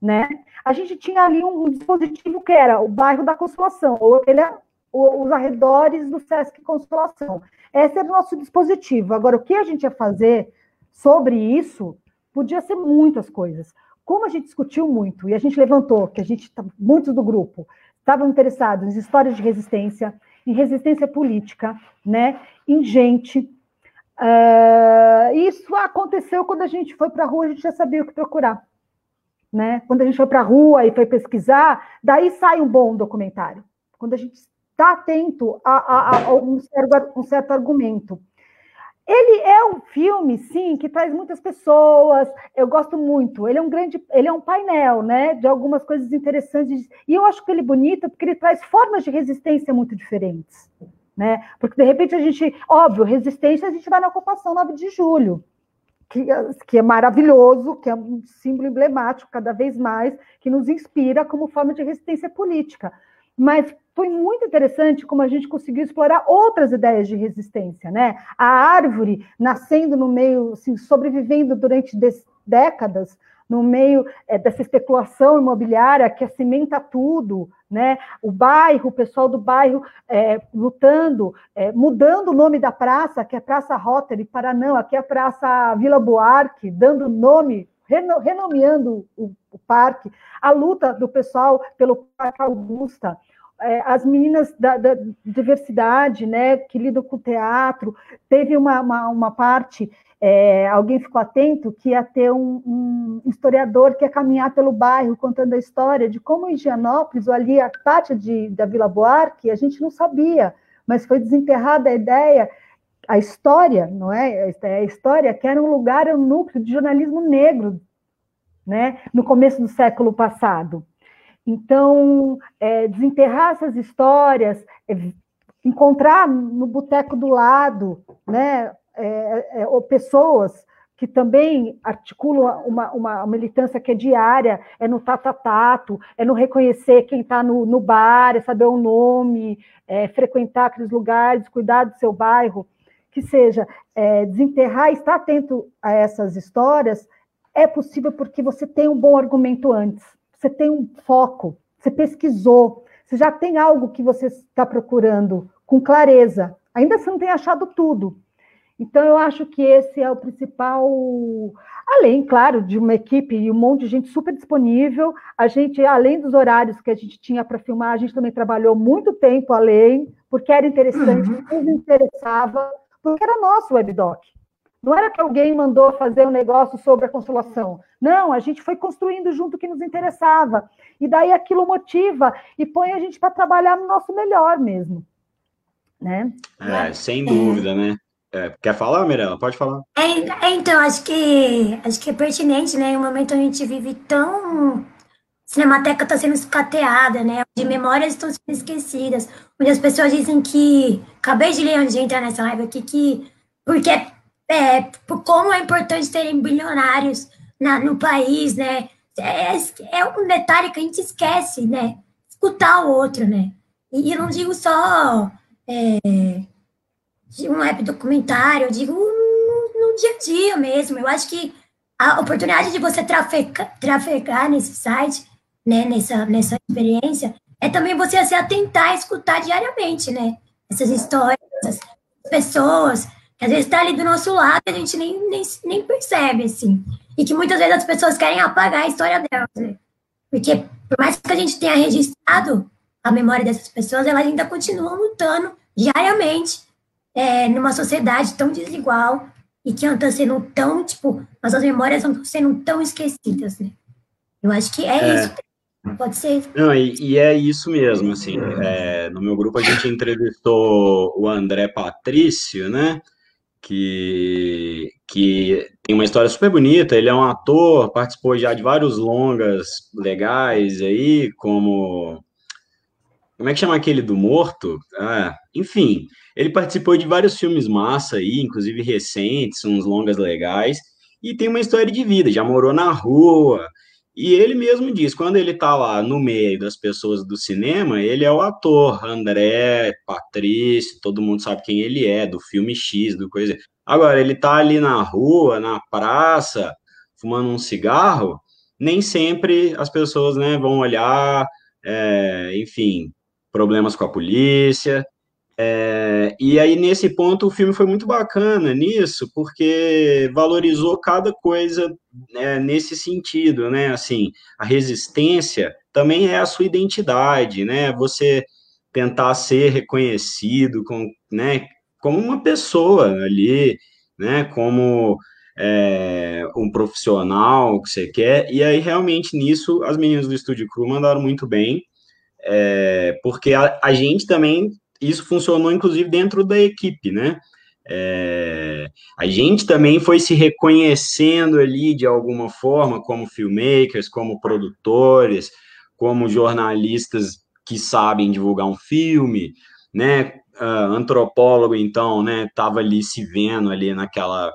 Speaker 2: né? A gente tinha ali um dispositivo que era o bairro da Consolação, ou ele é os arredores do Sesc Consolação. Esse era o nosso dispositivo. Agora, o que a gente ia fazer sobre isso podia ser muitas coisas como a gente discutiu muito e a gente levantou que a gente, tá, muitos do grupo, estavam interessados em histórias de resistência, em resistência política, né, em gente. Uh, isso aconteceu quando a gente foi para a rua, a gente já sabia o que procurar. Né? Quando a gente foi para a rua e foi pesquisar, daí sai um bom documentário. Quando a gente está atento a, a, a um, certo, um certo argumento. Ele é um filme, sim, que traz muitas pessoas. Eu gosto muito. Ele é um grande, ele é um painel, né, de algumas coisas interessantes. E eu acho que ele é bonito porque ele traz formas de resistência muito diferentes, né? Porque de repente a gente, óbvio, resistência a gente vai na ocupação 9 de julho, que, que é maravilhoso, que é um símbolo emblemático cada vez mais, que nos inspira como forma de resistência política. Mas foi muito interessante como a gente conseguiu explorar outras ideias de resistência, né? A árvore nascendo no meio, assim, sobrevivendo durante décadas no meio é, dessa especulação imobiliária que acimenta tudo, né? O bairro, o pessoal do bairro é, lutando, é, mudando o nome da praça, que é Praça Rotary, para não, aqui é a Praça Vila Buarque, dando nome renomeando o, o, parque, a luta do pessoal pelo Parque Augusta, é, as meninas da, da, diversidade, né, que lidam com teatro, teve uma, uma, uma parte, é, alguém ficou atento, que ia ter um, um, historiador que ia caminhar pelo bairro contando a história de como em Higienópolis, ou ali a parte de, da Vila Buarque, a gente não sabia, mas foi desenterrada a ideia, a história, não é? A história que era um lugar, um núcleo de jornalismo negro, né, no começo do século passado. Então, é, desenterrar essas histórias, é, encontrar no boteco do lado, né, é, é pessoas que também articula uma, uma, militância que é diária, é no tato, é no reconhecer quem está no, no, bar, é saber o nome, é frequentar aqueles lugares, cuidar do seu bairro, que seja é, desenterrar, estar atento a essas histórias, é possível porque você tem um bom argumento antes, você tem um foco, você pesquisou, você já tem algo que você está procurando com clareza, ainda você não tem achado tudo, então, eu acho que esse é o principal, além, claro, de uma equipe e um monte de gente super disponível. A gente, além dos horários que a gente tinha para filmar, a gente também trabalhou muito tempo além, porque era interessante, uhum. nos interessava, porque era nosso webdoc. Não era que alguém mandou fazer um negócio sobre a consolação. Não, a gente foi construindo junto o que nos interessava. E daí aquilo motiva e põe a gente para trabalhar no nosso melhor mesmo. Né?
Speaker 1: É, sem dúvida, né? É, quer falar, Mirella? Pode falar.
Speaker 3: É, é, então, acho que acho que é pertinente, né? Em um momento a gente vive tão. Cinemateca está sendo escateada, né? De memórias estão sendo esquecidas. Onde as pessoas dizem que. Acabei de ler antes de entrar nessa live aqui que. Porque é, por como é importante terem bilionários na, no país, né? É, é um detalhe que a gente esquece, né? Escutar o outro, né? E eu não digo só. É, de um web documentário, eu digo no, no, dia a dia mesmo. Eu acho que a oportunidade de você trafegar, trafegar nesse site, né, nessa, nessa experiência, é também você se atentar a escutar diariamente, né? Essas histórias, essas pessoas, que às vezes está ali do nosso lado e a gente nem, nem, nem percebe, assim. E que muitas vezes as pessoas querem apagar a história delas, né? Porque por mais que a gente tenha registrado a memória dessas pessoas, elas ainda continuam lutando diariamente é, numa sociedade tão desigual e que estão sendo tão, tipo, nossas memórias estão sendo tão esquecidas, né? Eu acho que é, é. isso. Pode ser.
Speaker 1: Não, e, e é isso mesmo, assim, é, no meu grupo a gente entrevistou o André Patrício, né, que, que tem uma história super bonita, ele é um ator, participou já de vários longas legais aí, como como é que chama aquele do morto? Ah, enfim, ele participou de vários filmes massa aí, inclusive recentes, uns longas legais, e tem uma história de vida, já morou na rua. E ele mesmo diz, quando ele tá lá no meio das pessoas do cinema, ele é o ator, André, Patrício, todo mundo sabe quem ele é, do filme X, do coisa. Agora, ele tá ali na rua, na praça, fumando um cigarro, nem sempre as pessoas, né, vão olhar, é, enfim, problemas com a polícia. É, e aí, nesse ponto, o filme foi muito bacana nisso, porque valorizou cada coisa né, nesse sentido, né? Assim, a resistência também é a sua identidade, né? Você tentar ser reconhecido com, né, como uma pessoa ali, né? Como é, um profissional que você quer. E aí, realmente, nisso, as meninas do Estúdio Cru mandaram muito bem é, porque a, a, gente também, isso funcionou inclusive dentro da equipe, né? É, a gente também foi se reconhecendo ali de alguma forma como filmmakers, como produtores, como jornalistas que sabem divulgar um filme, né? Uh, antropólogo, então, né? Tava ali se vendo ali naquela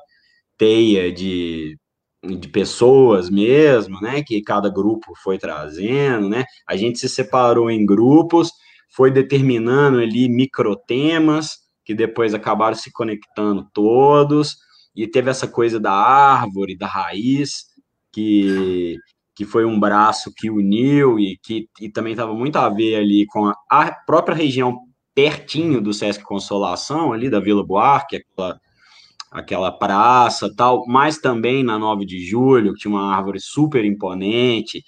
Speaker 1: teia de de pessoas mesmo, né, que cada grupo foi trazendo, né, a gente se separou em grupos, foi determinando ali microtemas, que depois acabaram se conectando todos, e teve essa coisa da árvore, da raiz, que, que foi um braço que uniu e que e também estava muito a ver ali com a, a própria região pertinho do Sesc Consolação, ali da Vila Buarque, aquela aquela praça tal, mas também na 9 de julho, que tinha uma árvore super imponente,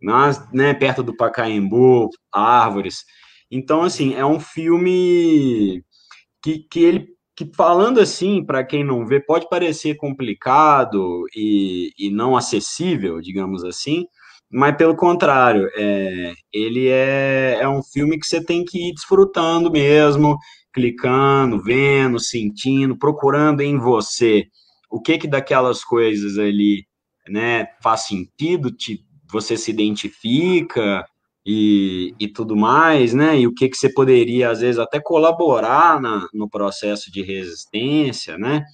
Speaker 1: mas, né, perto do Pacaembu, árvores. Então, assim, é um filme que, que ele, que falando assim, para quem não vê, pode parecer complicado e, e não acessível, digamos assim, mas pelo contrário, é, ele é, é um filme que você tem que ir desfrutando mesmo, clicando, vendo, sentindo, procurando em você o que que daquelas coisas ali, né, faz sentido, te, você se identifica e, e tudo mais, né, e o que que você poderia, às vezes, até colaborar na, no processo de resistência, né,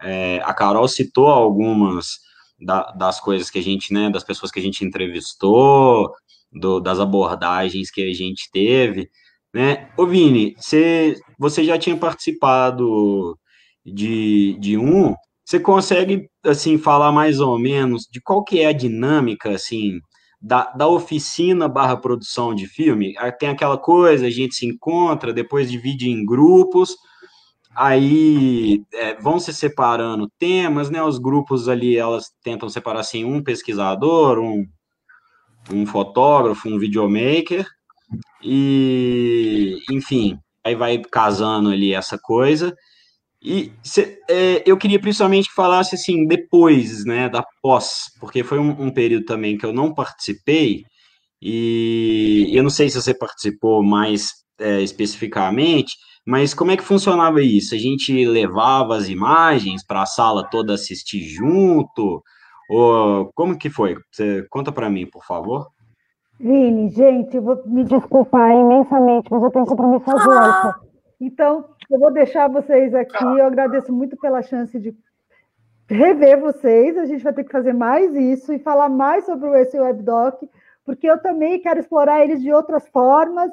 Speaker 1: É, a Carol citou algumas da, das coisas que a gente, né, das pessoas que a gente entrevistou, do, das abordagens que a gente teve, né? Ô Vini, você, você já tinha participado de, de um, você consegue, assim, falar mais ou menos de qual que é a dinâmica, assim, da, da oficina barra produção de filme? Tem aquela coisa, a gente se encontra, depois divide em grupos, aí é, vão se separando temas, né? Os grupos ali, elas tentam separar, assim, um pesquisador, um, um fotógrafo, um videomaker, e, enfim, aí vai casando ali essa coisa, e cê, é, eu queria principalmente que falasse assim, depois, né, da pós, porque foi um, um, período também que eu não participei, e eu não sei se você participou mais é, especificamente, mas como é que funcionava isso? A gente levava as imagens para a sala toda assistir junto? Ou como que foi? Você conta para mim, por favor.
Speaker 2: Vini, gente, vou me desculpar imensamente, mas eu tenho compromisso agora. Então, eu vou deixar vocês aqui. Eu agradeço muito pela chance de rever vocês. A gente vai ter que fazer mais isso e falar mais sobre esse webdoc, porque eu também quero explorar eles de outras formas.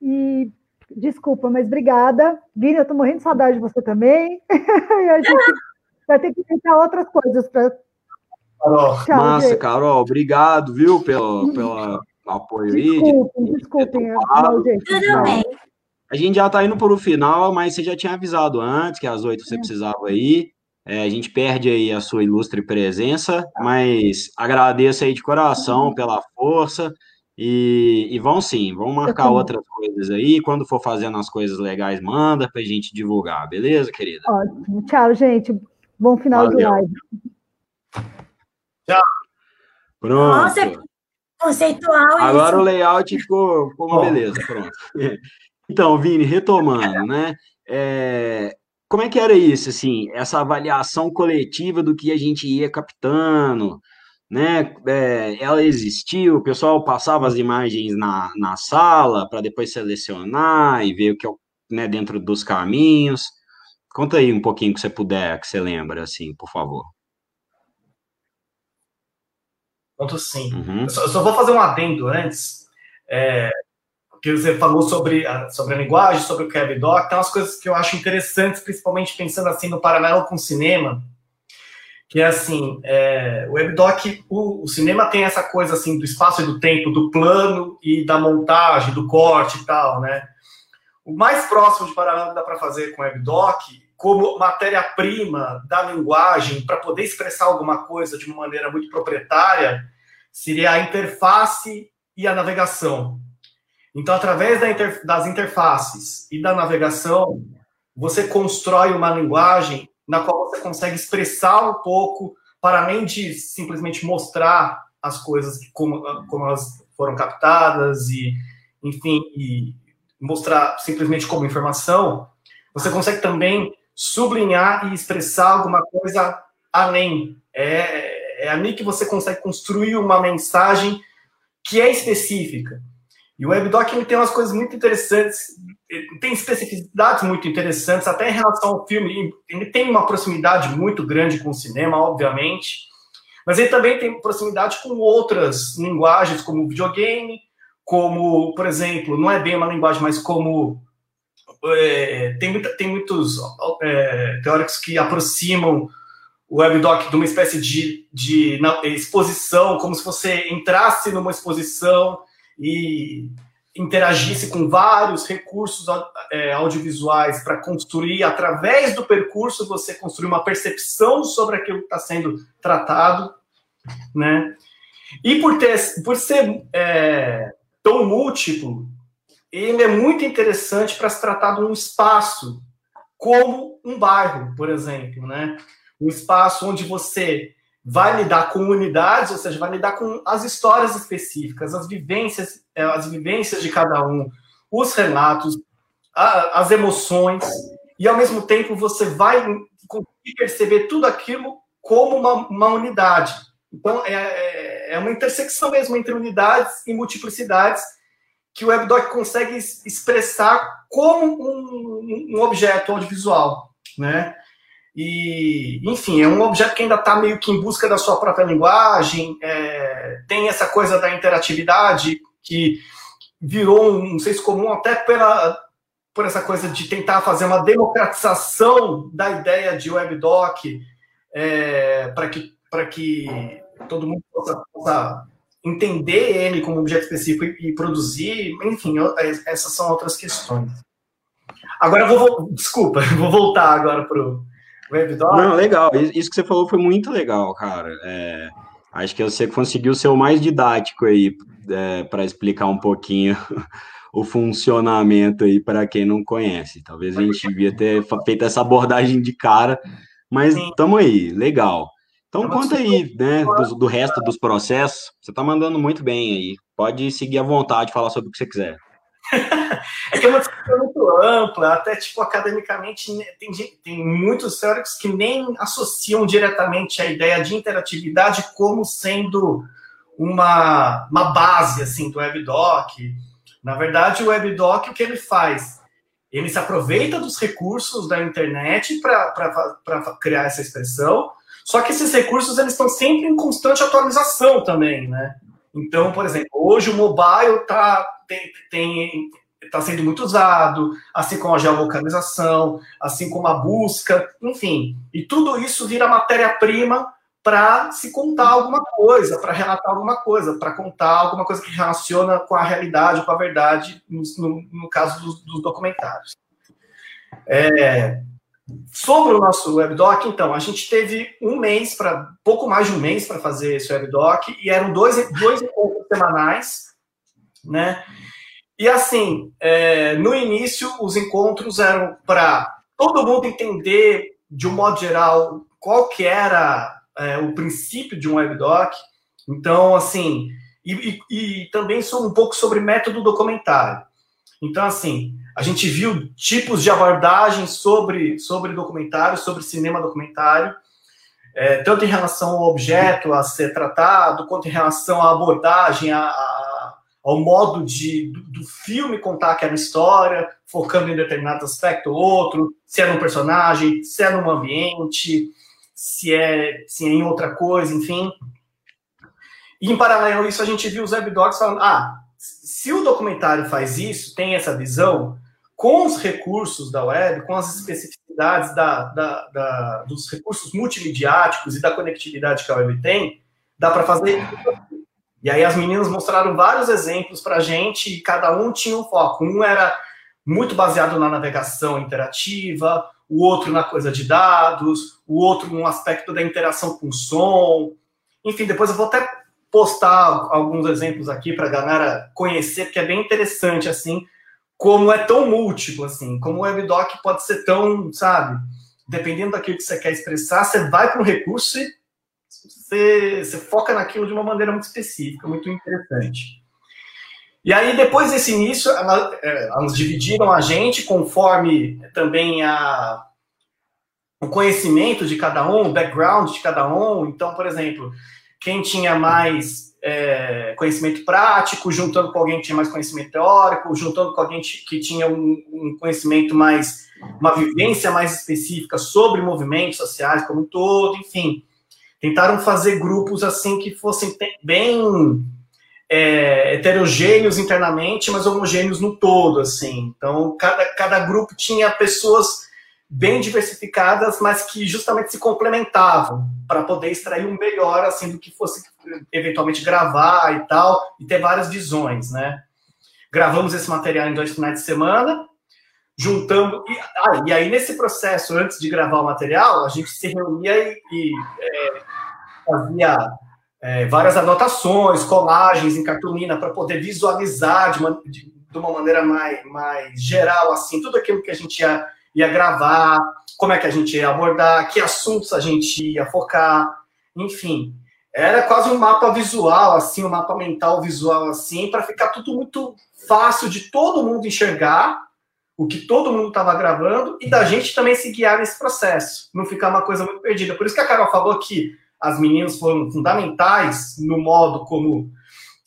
Speaker 2: E desculpa, mas obrigada. Vini, eu estou morrendo de saudade de você também. (laughs) e a gente vai ter que tentar outras coisas para.
Speaker 1: Tchau, Massa, gente. Carol, obrigado, viu, pelo, pelo apoio
Speaker 2: desculpem, aí. Desculpem, desculpem. Tudo bem.
Speaker 1: A gente já está indo para o final, mas você já tinha avisado antes que às oito você é. precisava ir. É, a gente perde aí a sua ilustre presença, mas agradeço aí de coração pela força. E, e vão sim, vão marcar outras coisas aí. Quando for fazendo as coisas legais, manda para a gente divulgar, beleza, querida?
Speaker 2: Ótimo. Tchau, gente. Bom final Valeu. de live.
Speaker 1: Tchau. Pronto. Nossa,
Speaker 3: conceitual.
Speaker 1: Agora isso. o layout ficou, ficou uma beleza, pronto. (laughs) Então, Vini, retomando, né? É, como é que era isso, assim, essa avaliação coletiva do que a gente ia captando, né? É, ela existiu, o pessoal passava as imagens na, na sala para depois selecionar e ver o que é né, dentro dos caminhos. Conta aí um pouquinho que você puder, que você lembra, assim, por favor.
Speaker 4: Conto sim. Uhum. Eu, só, eu, só, vou fazer um adendo antes. É, que você falou sobre a, sobre a linguagem, sobre o CabDoc, tem umas coisas que eu acho interessantes, principalmente pensando assim no paralelo com o cinema, que é assim, é, o WebDoc, o, o, cinema tem essa coisa assim do espaço e do tempo, do plano e da montagem, do corte e tal, né? O mais próximo de paralelo que dá para fazer com o WebDoc, como matéria-prima da linguagem para poder expressar alguma coisa de uma maneira muito proprietária, seria a interface e a navegação. Então, através da inter, das interfaces e da navegação, você constrói uma linguagem na qual você consegue expressar um pouco, para além de simplesmente mostrar as coisas como, como elas foram captadas e, enfim, e mostrar simplesmente como informação, você consegue também sublinhar e expressar alguma coisa além. É, é ali que você consegue construir uma mensagem que é específica. E o WebDoc ele tem umas coisas muito interessantes, tem especificidades muito interessantes, até em relação ao filme. Ele tem uma proximidade muito grande com o cinema, obviamente, mas ele também tem proximidade com outras linguagens, como videogame, como, por exemplo, não é bem uma linguagem, mas como. É, tem, muita, tem muitos é, teóricos que aproximam o WebDoc de uma espécie de, de exposição, como se você entrasse numa exposição e interagisse com vários recursos é, audiovisuais para construir, através do percurso, você construir uma percepção sobre aquilo que está sendo tratado, né? E por, ter, por ser é, tão múltiplo, ele é muito interessante para se tratar de um espaço como um bairro, por exemplo, né? Um espaço onde você vai lidar com unidades, ou seja, vai lidar com as histórias específicas, as vivências, é, as vivências de cada um, os relatos, a, as emoções, e ao mesmo tempo você vai conseguir perceber tudo aquilo como uma, uma unidade. Então, é, é, é uma intersecção mesmo entre unidades e multiplicidades que o WebDoc consegue expressar como um, um objeto audiovisual, né? E, enfim, é um objeto que ainda está meio que em busca da sua própria linguagem, é, tem essa coisa da interatividade que virou um senso comum até pela, por essa coisa de tentar fazer uma democratização da ideia de WebDoc é, para que, que todo mundo possa, possa, entender ele como objeto específico e, e produzir, enfim, essas são outras questões. Agora eu vou, desculpa, (laughs) vou voltar agora para o WebDoc.
Speaker 1: Não, legal, isso que você falou foi muito legal, cara. É, acho que você conseguiu ser o mais didático aí é, para explicar um pouquinho (laughs) o funcionamento aí para quem não conhece. Talvez a gente devia ter feito essa abordagem de cara, mas estamos aí, legal. Então conta aí, né, do, do, resto dos processos. Você está mandando muito bem aí. Pode seguir à vontade, falar sobre o que você quiser. (laughs)
Speaker 4: é que é uma discussão muito ampla, até tipo academicamente né, tem, tem muitos teóricos que nem associam diretamente a ideia de interatividade como sendo uma, uma base assim do WebDoc. Na verdade, o WebDoc o que ele faz? Ele se aproveita dos recursos da internet para criar essa expressão, só que esses recursos eles estão sempre em constante atualização também, né? Então, por exemplo, hoje o mobile está tem, tem, tá sendo muito usado, assim como a geolocalização, assim como a busca, enfim. E tudo isso vira matéria-prima para se contar alguma coisa, para relatar alguma coisa, para contar alguma coisa que relaciona com a realidade, com a verdade, no, no, no caso dos, dos documentários. É, Sobre o nosso webdoc, então, a gente teve um mês, para pouco mais de um mês para fazer esse webdoc, e eram dois, dois encontros semanais, né? E assim, é, no início, os encontros eram para todo mundo entender, de um modo geral, qual que era é, o princípio de um webdoc. Então, assim, e, e, e também um pouco sobre método documentário. Então, assim, a gente viu tipos de abordagem sobre, sobre documentário, sobre cinema documentário, é, tanto em relação ao objeto a ser tratado, quanto em relação à abordagem, a, a, ao modo de, do, do, filme contar aquela história, focando em determinado aspecto ou outro, se é num personagem, se é num ambiente, se é, se é em outra coisa, enfim. E em paralelo a isso, a gente viu os webdocs falando: ah, se o documentário faz isso, tem essa visão, com os recursos da web, com as especificidades da, da, da, dos recursos multimediáticos e da conectividade que a web tem, dá para fazer E aí as meninas mostraram vários exemplos para a gente e cada um tinha um foco. Um era muito baseado na navegação interativa, o outro na coisa de dados, o outro no aspecto da interação com som. Enfim, depois eu vou até postar alguns exemplos aqui para a galera conhecer, porque é bem interessante assim como é tão múltiplo, assim, como o WebDoc pode ser tão, sabe, dependendo daquilo que você quer expressar, você vai para um recurso e você, você foca naquilo de uma maneira muito específica, muito interessante. E aí, depois desse início, é, elas dividiram a gente conforme também a, o conhecimento de cada um, o background de cada um. Então, por exemplo, quem tinha mais é, conhecimento prático, juntando com alguém que tinha mais conhecimento teórico, juntando com alguém que tinha um, um, conhecimento mais, uma vivência mais específica sobre movimentos sociais como um todo, enfim. Tentaram fazer grupos assim que fossem bem é, heterogêneos internamente, mas homogêneos no todo, assim. Então, cada, cada grupo tinha pessoas bem diversificadas, mas que justamente se complementavam para poder extrair o melhor assim do que fosse eventualmente gravar e tal, e ter várias visões, né? Gravamos esse material em dois finais de semana, juntando e, ah, e aí nesse processo antes de gravar o material a gente se reunia e, e é, fazia é, várias anotações, colagens em cartolina para poder visualizar de uma, de, de uma maneira mais, mais geral assim tudo aquilo que a gente ia ia gravar, como é que a gente ia abordar, que assuntos a gente ia focar, enfim. Era quase um mapa visual, assim, um mapa mental visual, assim, para ficar tudo muito fácil de todo mundo enxergar o que todo mundo estava gravando e da gente também se guiar nesse processo, não ficar uma coisa muito perdida. Por isso que a Carol falou que as meninas foram fundamentais no modo como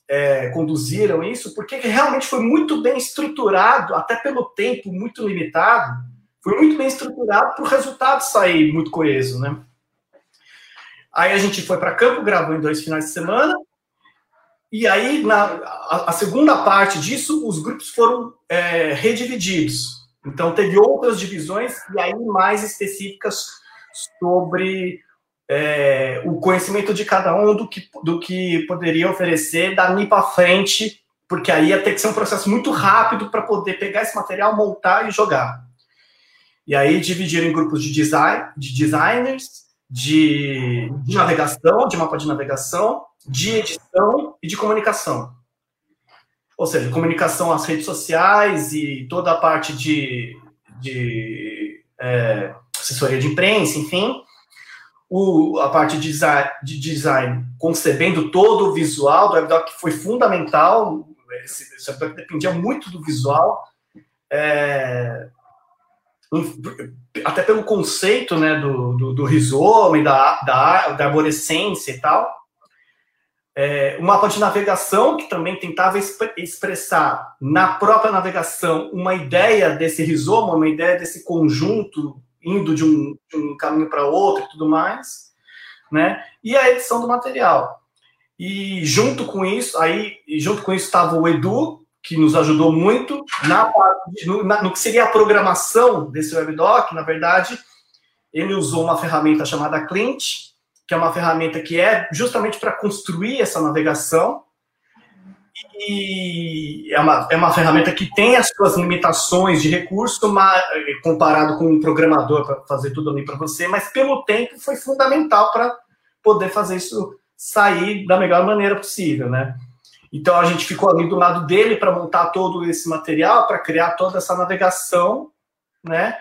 Speaker 4: é, conduziram isso, porque realmente foi muito bem estruturado, até pelo tempo muito limitado, foi muito bem estruturado para o resultado sair muito coeso, né? Aí a gente foi para campo, gravou em dois finais de semana, e aí na a, a segunda parte disso, os grupos foram é, redivididos. Então teve outras divisões e aí mais específicas sobre é, o conhecimento de cada um do que, do que poderia oferecer dali para frente, porque aí ia ter que ser um processo muito rápido para poder pegar esse material, montar e jogar. E aí dividiram em grupos de design, de designers, de, de navegação, de mapa de navegação, de edição e de comunicação. Ou seja, comunicação às redes sociais e toda a parte de, de é, assessoria de imprensa, enfim. O, a parte de design, de design, concebendo todo o visual do WebDoc, foi fundamental. Esse, esse WebDoc dependia muito do visual. É, até pelo conceito né, do, do, do rizoma da, da, da arborescência e tal. É, um mapa de navegação que também tentava expressar na própria navegação uma ideia desse rizoma, uma ideia desse conjunto indo de um, de um caminho para outro e tudo mais, né? E a edição do material. E junto com isso, aí junto com isso estava o Edu, que nos ajudou muito na, no, na, no que seria a programação desse WebDoc. Na verdade, ele usou uma ferramenta chamada Clint, que é uma ferramenta que é justamente para construir essa navegação. E é uma, é uma ferramenta que tem as suas limitações de recurso, mas, comparado com um programador para fazer tudo ali para você, mas pelo tempo foi fundamental para poder fazer isso sair da melhor maneira possível, né? Então a gente ficou ali do lado dele para montar todo esse material, para criar toda essa navegação, né?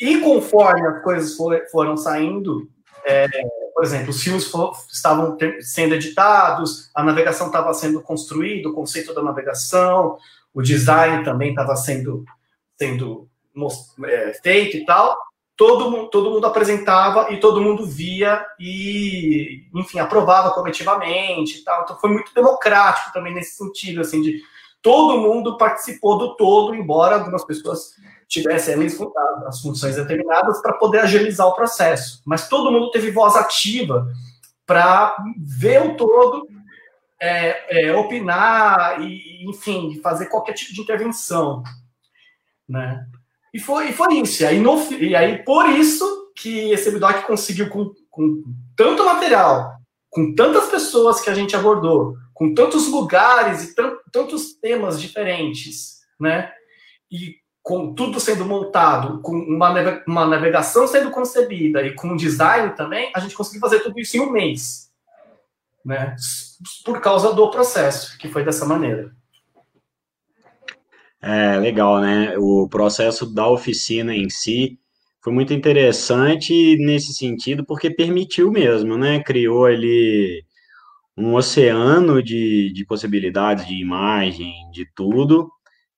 Speaker 4: E conforme as coisas for, foram saindo, é, por exemplo, os filmes estavam sendo editados, a navegação estava sendo construída, o conceito da navegação, o design também estava sendo, sendo é, feito e tal todo todo mundo apresentava e todo mundo via e, enfim, aprovava coletivamente e tal. Então foi muito democrático também nesse sentido, assim, de todo mundo participou do todo, embora algumas pessoas tivessem ali as funções determinadas para poder agilizar o processo. Mas todo mundo teve voz ativa para ver o todo, é, é, opinar e, enfim, fazer qualquer tipo de intervenção, né? E foi, foi isso. E aí, no, e aí, por isso que esse Bidoc conseguiu, com, com tanto material, com tantas pessoas que a gente abordou, com tantos lugares e tantos temas diferentes, né? E com tudo sendo montado, com uma, uma navegação sendo concebida e com design também, a gente conseguiu fazer tudo isso em um mês, né? Por causa do processo, que foi dessa maneira.
Speaker 1: É, legal, né? O processo da oficina em si foi muito interessante nesse sentido, porque permitiu mesmo, né? Criou ali um oceano de, de possibilidades de imagem, de tudo,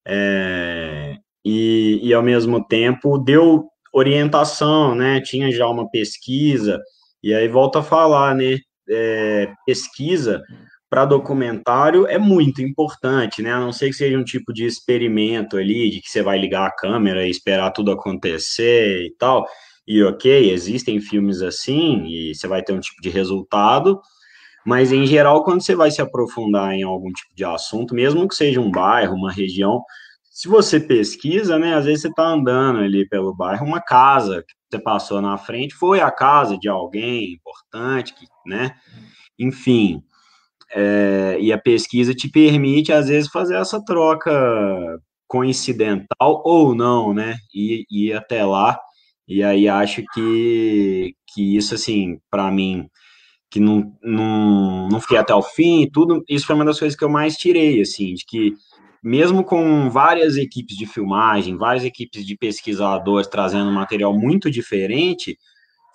Speaker 1: é, e, e ao mesmo tempo deu orientação, né? Tinha já uma pesquisa, e aí volta a falar, né? É, pesquisa para documentário é muito importante, né? A não ser que seja um tipo de experimento ali, de que você vai ligar a câmera e esperar tudo acontecer e tal. E ok, existem filmes assim, e você vai ter um tipo de resultado, mas em geral, quando você vai se aprofundar em algum tipo de assunto, mesmo que seja um bairro, uma região, se você pesquisa, né, às vezes você está andando ali pelo bairro, uma casa que você passou na frente foi a casa de alguém importante, né? Enfim, é, e a pesquisa te permite, às vezes, fazer essa troca coincidental ou não, né? E ir até lá. E aí acho que, que isso, assim, para mim, que não, não, não fiquei até o fim tudo, isso foi uma das coisas que eu mais tirei, assim, de que mesmo com várias equipes de filmagem, várias equipes de pesquisadores trazendo material muito diferente,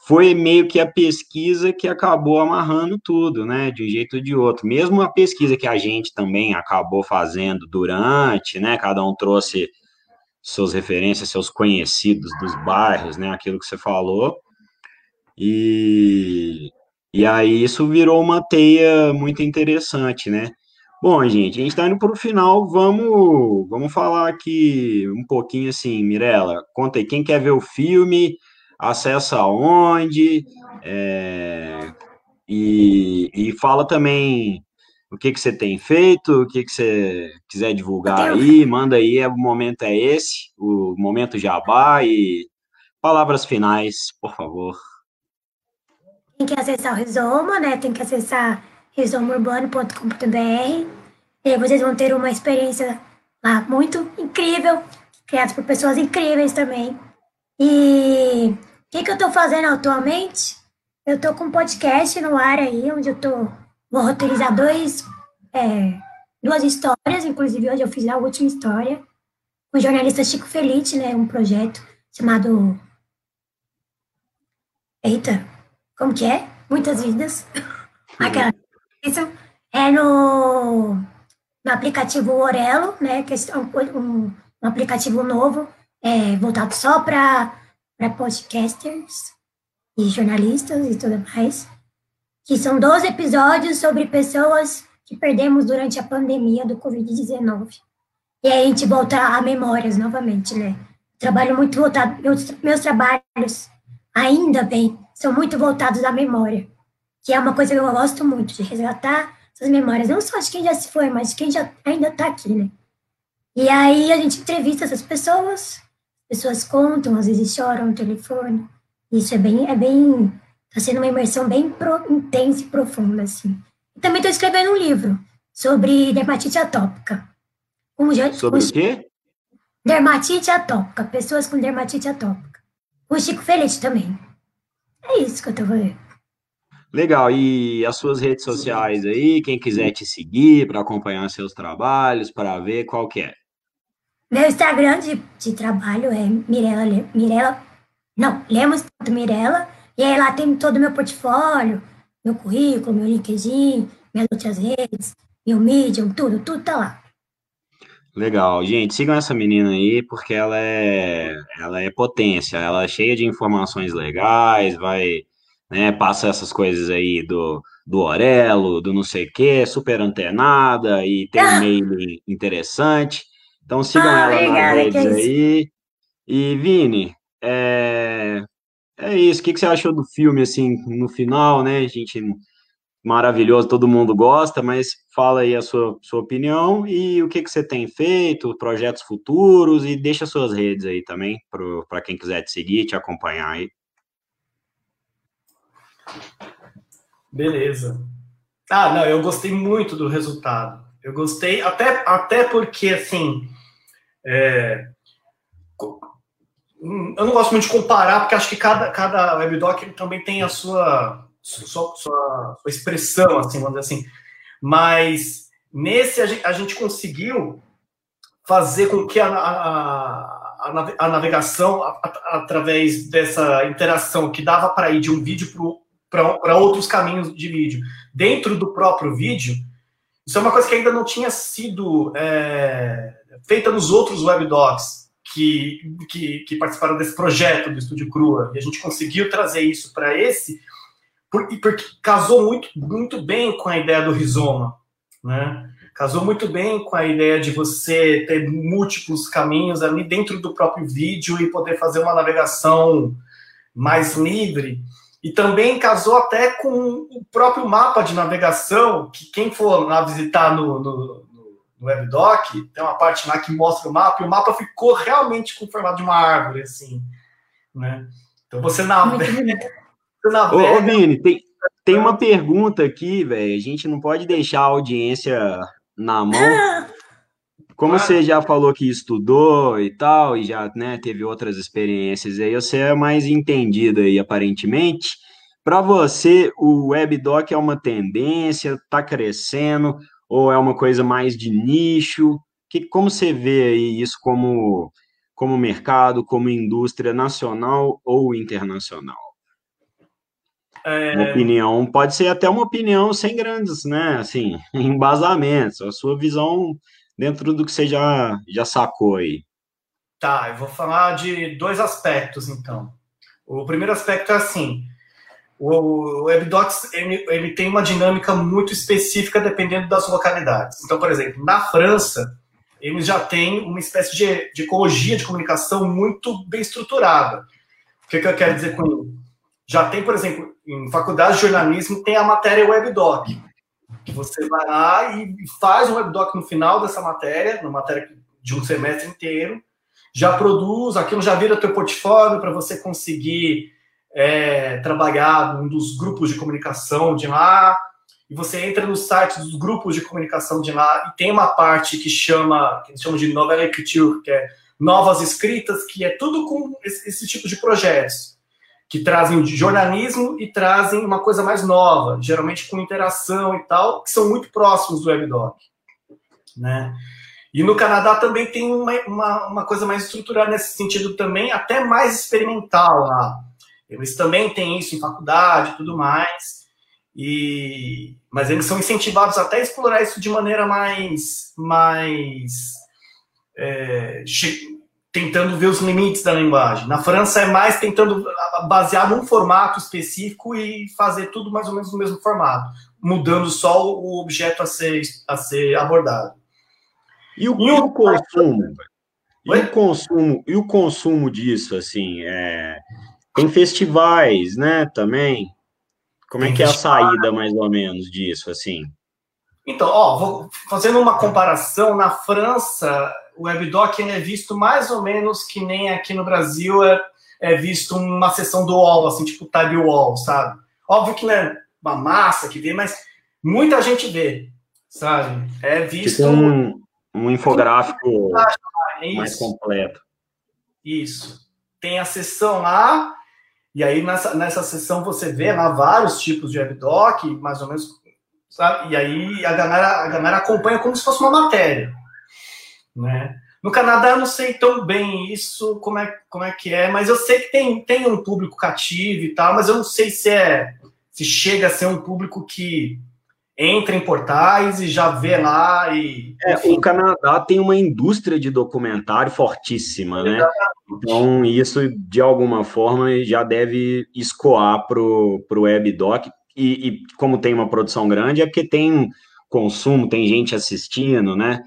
Speaker 1: foi meio que a pesquisa que acabou amarrando tudo, né, de um jeito ou de outro. Mesmo a pesquisa que a gente também acabou fazendo durante, né, cada um trouxe suas referências, seus conhecidos dos bairros, né, aquilo que você falou. E, e aí isso virou uma teia muito interessante, né? Bom, gente, a gente está indo para o final. Vamos, vamos falar aqui um pouquinho assim, Mirella. Conta aí, quem quer ver o filme, acessa aonde, é, e, e fala também o que, que você tem feito, o que, que você quiser divulgar aí, manda aí, o momento é esse, o momento jabá e palavras finais, por favor.
Speaker 3: Tem que acessar o Rizoma, né? Tem que acessar rizomaurbano.com.br. E vocês vão ter uma experiência lá muito incrível, criada por pessoas incríveis também. E o que, que eu estou fazendo atualmente? Eu estou com um podcast no ar aí, onde eu tô, vou roteirizar dois, é, duas histórias, inclusive hoje eu fiz a última história, com o jornalista Chico Felite, né? Um projeto chamado. Eita, como que é? Muitas vidas. Aquela isso é no, no aplicativo Orelo, né, que é um, um aplicativo novo, é, voltado só para podcasters e jornalistas e tudo mais, que são 12 episódios sobre pessoas que perdemos durante a pandemia do Covid-19. E aí a gente volta a memórias novamente, né? Trabalho muito voltado, meus, meus trabalhos, ainda bem, são muito voltados à memória que é uma coisa que eu gosto muito, de resgatar essas memórias, não só de quem já se foi, mas de quem já ainda está aqui, né? E aí a gente entrevista essas pessoas, pessoas contam, às vezes choram no telefone. Isso é bem, é bem, tá sendo uma imersão bem pro, intensa e profunda, assim. E também estou escrevendo um livro sobre dermatite atópica.
Speaker 1: Um, sobre o quê?
Speaker 3: Dermatite atópica, pessoas com dermatite atópica. O Chico Feliz também. É isso que eu estou fazendo.
Speaker 1: Legal, e as suas redes sociais aí, quem quiser te seguir para acompanhar seus trabalhos, para ver qual que é?
Speaker 3: Meu Instagram de, de trabalho é Mirela, Mirela, não, Lemos Mirela, e aí lá tem todo o meu portfólio, meu currículo, meu LinkedIn, minhas outras redes, meu Medium, tudo, tudo tá lá.
Speaker 1: Legal, gente, sigam essa menina aí, porque ela é, ela é potência, ela é cheia de informações legais, vai né? Passa essas coisas aí do, do Orelo, do não sei o quê, super antenada e tem (laughs) um ah! mail interessante. Então sigam ah, ela nas redes aí. E Vini, é, é isso. O que, que você achou do filme, assim, no final, né? A gente maravilhoso, todo mundo gosta, mas fala aí a sua, sua opinião e o que, que você tem feito, projetos futuros e deixa suas redes aí também, para quem quiser te seguir, te acompanhar aí.
Speaker 4: Beleza. Ah, não, eu gostei muito do resultado. Eu gostei, até, até porque, assim, é, eu não gosto muito de comparar, porque acho que cada, cada webdoc também tem a sua, sua, sua, sua expressão, assim, vamos dizer assim. Mas nesse a gente, a gente conseguiu fazer com que a, a, a navegação, a, através dessa interação que dava para ir de um vídeo para outros caminhos de vídeo. Dentro do próprio vídeo, isso é uma coisa que ainda não tinha sido é, feita nos outros webdocs que, que, que, participaram desse projeto do Estúdio Crua. E a gente conseguiu trazer isso para esse, porque, porque casou muito, muito bem com a ideia do rizoma. Né? Casou muito bem com a ideia de você ter múltiplos caminhos ali dentro do próprio vídeo e poder fazer uma navegação mais livre. E também casou até com o próprio mapa de navegação, que quem for lá visitar no, no, no WebDoc, tem uma parte lá que mostra o mapa, e o mapa ficou realmente com o formato de uma árvore, assim, né? Então você navega... (laughs)
Speaker 1: você navega... Ô, ô Vini, tem, tem uma pergunta aqui, velho, a gente não pode deixar a audiência na mão, (laughs) Como você já falou que estudou e tal, e já né, teve outras experiências aí, você é mais entendido aí, aparentemente. Para você, o WebDoc é uma tendência, está crescendo, ou é uma coisa mais de nicho? Que, como você vê aí isso como, como mercado, como indústria nacional ou internacional? É... Uma opinião, pode ser até uma opinião sem grandes, né, assim, (laughs) embasamentos, a sua visão dentro do que você já, já sacou aí.
Speaker 4: Tá, eu vou falar de dois aspectos, então. O primeiro aspecto é assim: o WebDocs ele, ele, tem uma dinâmica muito específica dependendo das localidades. Então, por exemplo, na França, eles já têm uma espécie de, de ecologia de comunicação muito bem estruturada. O que, que eu quero dizer com isso? Já tem, por exemplo, em faculdade de jornalismo, tem a matéria WebDoc, você vai lá e faz um WebDoc no final dessa matéria, uma matéria de um semestre inteiro, já produz, aquilo já vira teu portfólio para você conseguir é, trabalhar num dos grupos de comunicação de lá, e você entra no site dos grupos de comunicação de lá, e tem uma parte que chama, que eles chamam de novela écriture, que é novas escritas, que é tudo com esse, esse tipo de projetos, que trazem de jornalismo e trazem uma coisa mais nova, geralmente com interação e tal, que são muito próximos do WebDoc, né? E no Canadá também tem uma, uma, uma coisa mais estruturada nesse sentido também, até mais experimental lá. Eles também têm isso em faculdade e tudo mais. E, mas eles são incentivados até a explorar isso de maneira mais, mais é, tentando ver os limites da linguagem. Na França é mais tentando basear num formato específico e fazer tudo mais ou menos no mesmo formato, mudando só o objeto a ser, a ser abordado.
Speaker 1: E o, e o consumo? E o consumo, e o consumo disso, assim, é, tem festivais, né, também. Como é que é a saída, mais ou menos, disso, assim?
Speaker 4: Então, ó, vou fazendo uma comparação, na França, o WebDoc é visto mais ou menos que nem aqui no Brasil é, é visto uma sessão do UOL, assim, tipo Time Wall, sabe? Óbvio que não é uma massa que vê, mas muita gente vê, sabe? É visto... Tipo
Speaker 1: um, um infográfico é mais completo.
Speaker 4: Isso. Tem a sessão lá, e aí, nessa, nessa sessão, você vê lá vários tipos de webdoc, mais ou menos, sabe? E aí a galera, a galera acompanha como se fosse uma matéria, né? No Canadá eu não sei tão bem isso, como é, como é que é, mas eu sei que tem, tem um público cativo e tal, mas eu não sei se é se chega a ser um público que entra em portais e já vê lá e.
Speaker 1: É, o Canadá tem uma indústria de documentário fortíssima, né? Então, isso, de alguma forma, já deve escoar para o WebDoc. E, e como tem uma produção grande, é porque tem consumo, tem gente assistindo, né?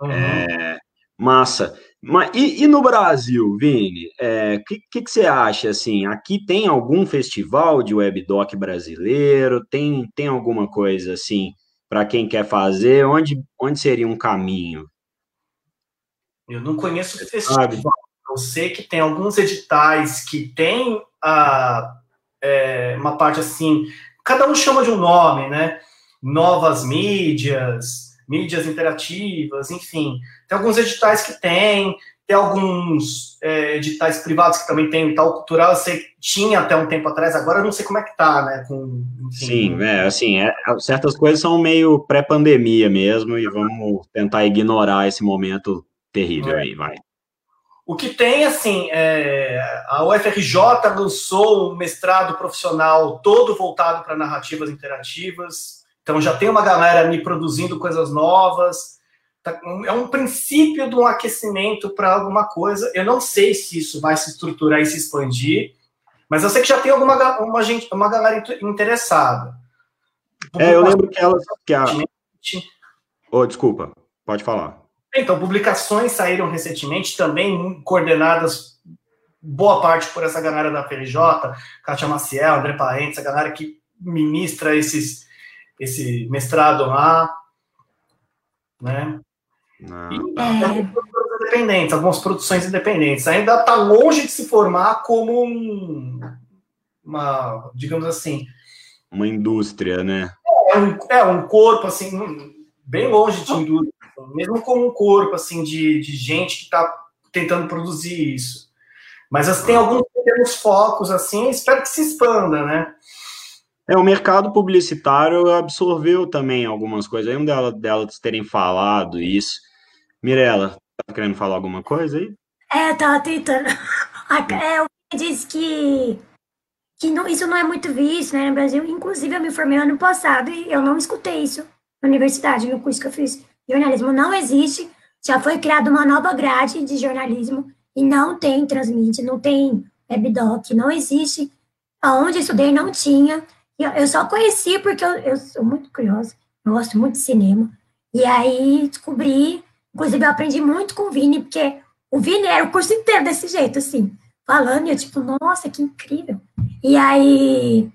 Speaker 1: Uhum. É, massa. Mas, e, e, no Brasil, Vini, o é, que, que, que, você acha, assim, aqui tem algum festival de webdoc brasileiro, tem, tem alguma coisa, assim, para quem quer fazer, onde, onde seria um caminho?
Speaker 4: Eu não conheço o festival, eu sei que tem alguns editais que tem a, é, uma parte assim, cada um chama de um nome, né, novas mídias, mídias interativas, enfim. Tem alguns editais que tem, tem alguns é, editais privados que também tem tal cultural, eu sei que tinha até um tempo atrás, agora eu não sei como é que tá, né? Com,
Speaker 1: Sim, é, assim, é, certas coisas são meio pré-pandemia mesmo, e vamos tentar ignorar esse momento terrível é. aí, vai.
Speaker 4: O que tem, assim, é, a UFRJ lançou um mestrado profissional todo voltado para narrativas interativas, então já tem uma galera me produzindo coisas novas. Tá, é um princípio de um aquecimento para alguma coisa. Eu não sei se isso vai se estruturar e se expandir, mas eu sei que já tem alguma uma gente, uma galera interessada.
Speaker 1: É, eu lembro que elas que a... Oh, desculpa, pode falar.
Speaker 4: Então, publicações saíram recentemente, também coordenadas boa parte por essa galera da FLJ, Kátia Maciel, André Parentes, a galera que ministra esses, esse mestrado lá, né? Ah, e, é, independentes, algumas produções independentes. Ainda está longe de se formar como um, uma, digamos assim,
Speaker 1: uma indústria, né?
Speaker 4: É um, é um corpo assim, bem longe de indústria, mesmo como um corpo assim de, de gente que está tentando produzir isso. Mas assim, tem alguns pequenos focos assim, espero que se expanda, né?
Speaker 1: É, o mercado publicitário absorveu também algumas coisas. Aí um dela, delas terem falado isso. Mirela, tá querendo falar alguma coisa aí?
Speaker 3: É, tava tentando. (laughs) É, o disse que, que não, isso não é muito visto né, no Brasil. Inclusive, eu me formei ano passado e eu não escutei isso na universidade, no curso que eu fiz. Jornalismo não existe. Já foi criada uma nova grade de jornalismo e não tem transmite, não tem webdoc, não existe aonde eu estudei não tinha. Eu só conheci porque eu, eu sou muito curiosa, eu gosto muito de cinema. E aí descobri, inclusive eu aprendi muito com o Vini, porque o Vini era o curso inteiro desse jeito, assim, falando, e eu tipo, nossa, que incrível. E aí,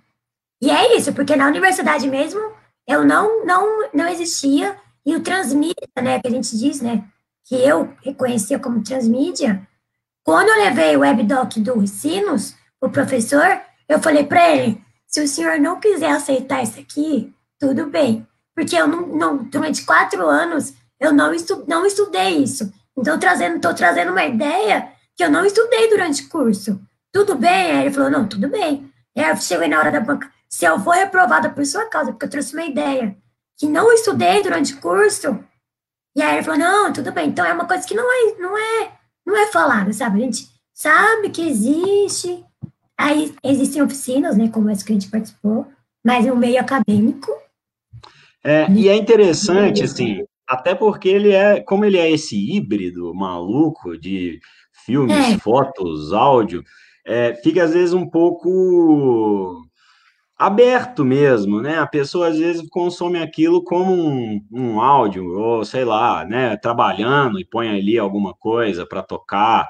Speaker 3: e é isso, porque na universidade mesmo, eu não, não, não existia, e o transmídia, né, que a gente diz, né, que eu reconhecia como transmídia, quando eu levei o webdoc do Sinos, o professor, eu falei para ele, se o senhor não quiser aceitar isso aqui, tudo bem. Porque eu não, não durante quatro anos, eu não, estu, não estudei isso. Então, trazendo, estou trazendo uma ideia que eu não estudei durante o curso. Tudo bem? Aí ele falou, não, tudo bem. Aí eu cheguei na hora da banca, se eu for reprovada por sua causa, porque eu trouxe uma ideia que não estudei durante o curso, e aí ele falou, não, tudo bem. Então, é uma coisa que não é, não é, não é falada, sabe? A gente sabe que existe, Aí existem oficinas, né, como essa que a gente participou, mas no meio acadêmico.
Speaker 1: É, e é interessante, assim, até porque ele é, como ele é esse híbrido maluco de filmes, é. fotos, áudio, é, fica às vezes um pouco aberto mesmo, né? A pessoa às vezes consome aquilo como um, um áudio, ou sei lá, né? Trabalhando e põe ali alguma coisa para tocar,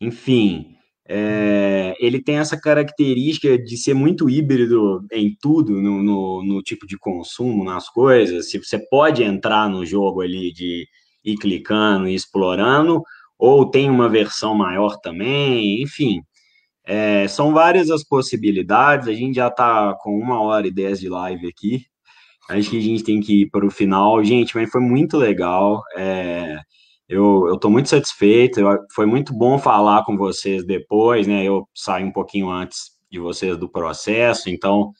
Speaker 1: enfim. É, ele tem essa característica de ser muito híbrido em tudo, no, no, no, tipo de consumo, nas coisas. Se você pode entrar no jogo ali de ir clicando e explorando, ou tem uma versão maior também, enfim. É, são várias as possibilidades. A gente já está com uma hora e dez de live aqui. Acho que a gente tem que ir para o final. Gente, mas foi muito legal. É, eu estou muito satisfeito, eu, foi muito bom falar com vocês depois, né? Eu saí um pouquinho antes de vocês do processo, então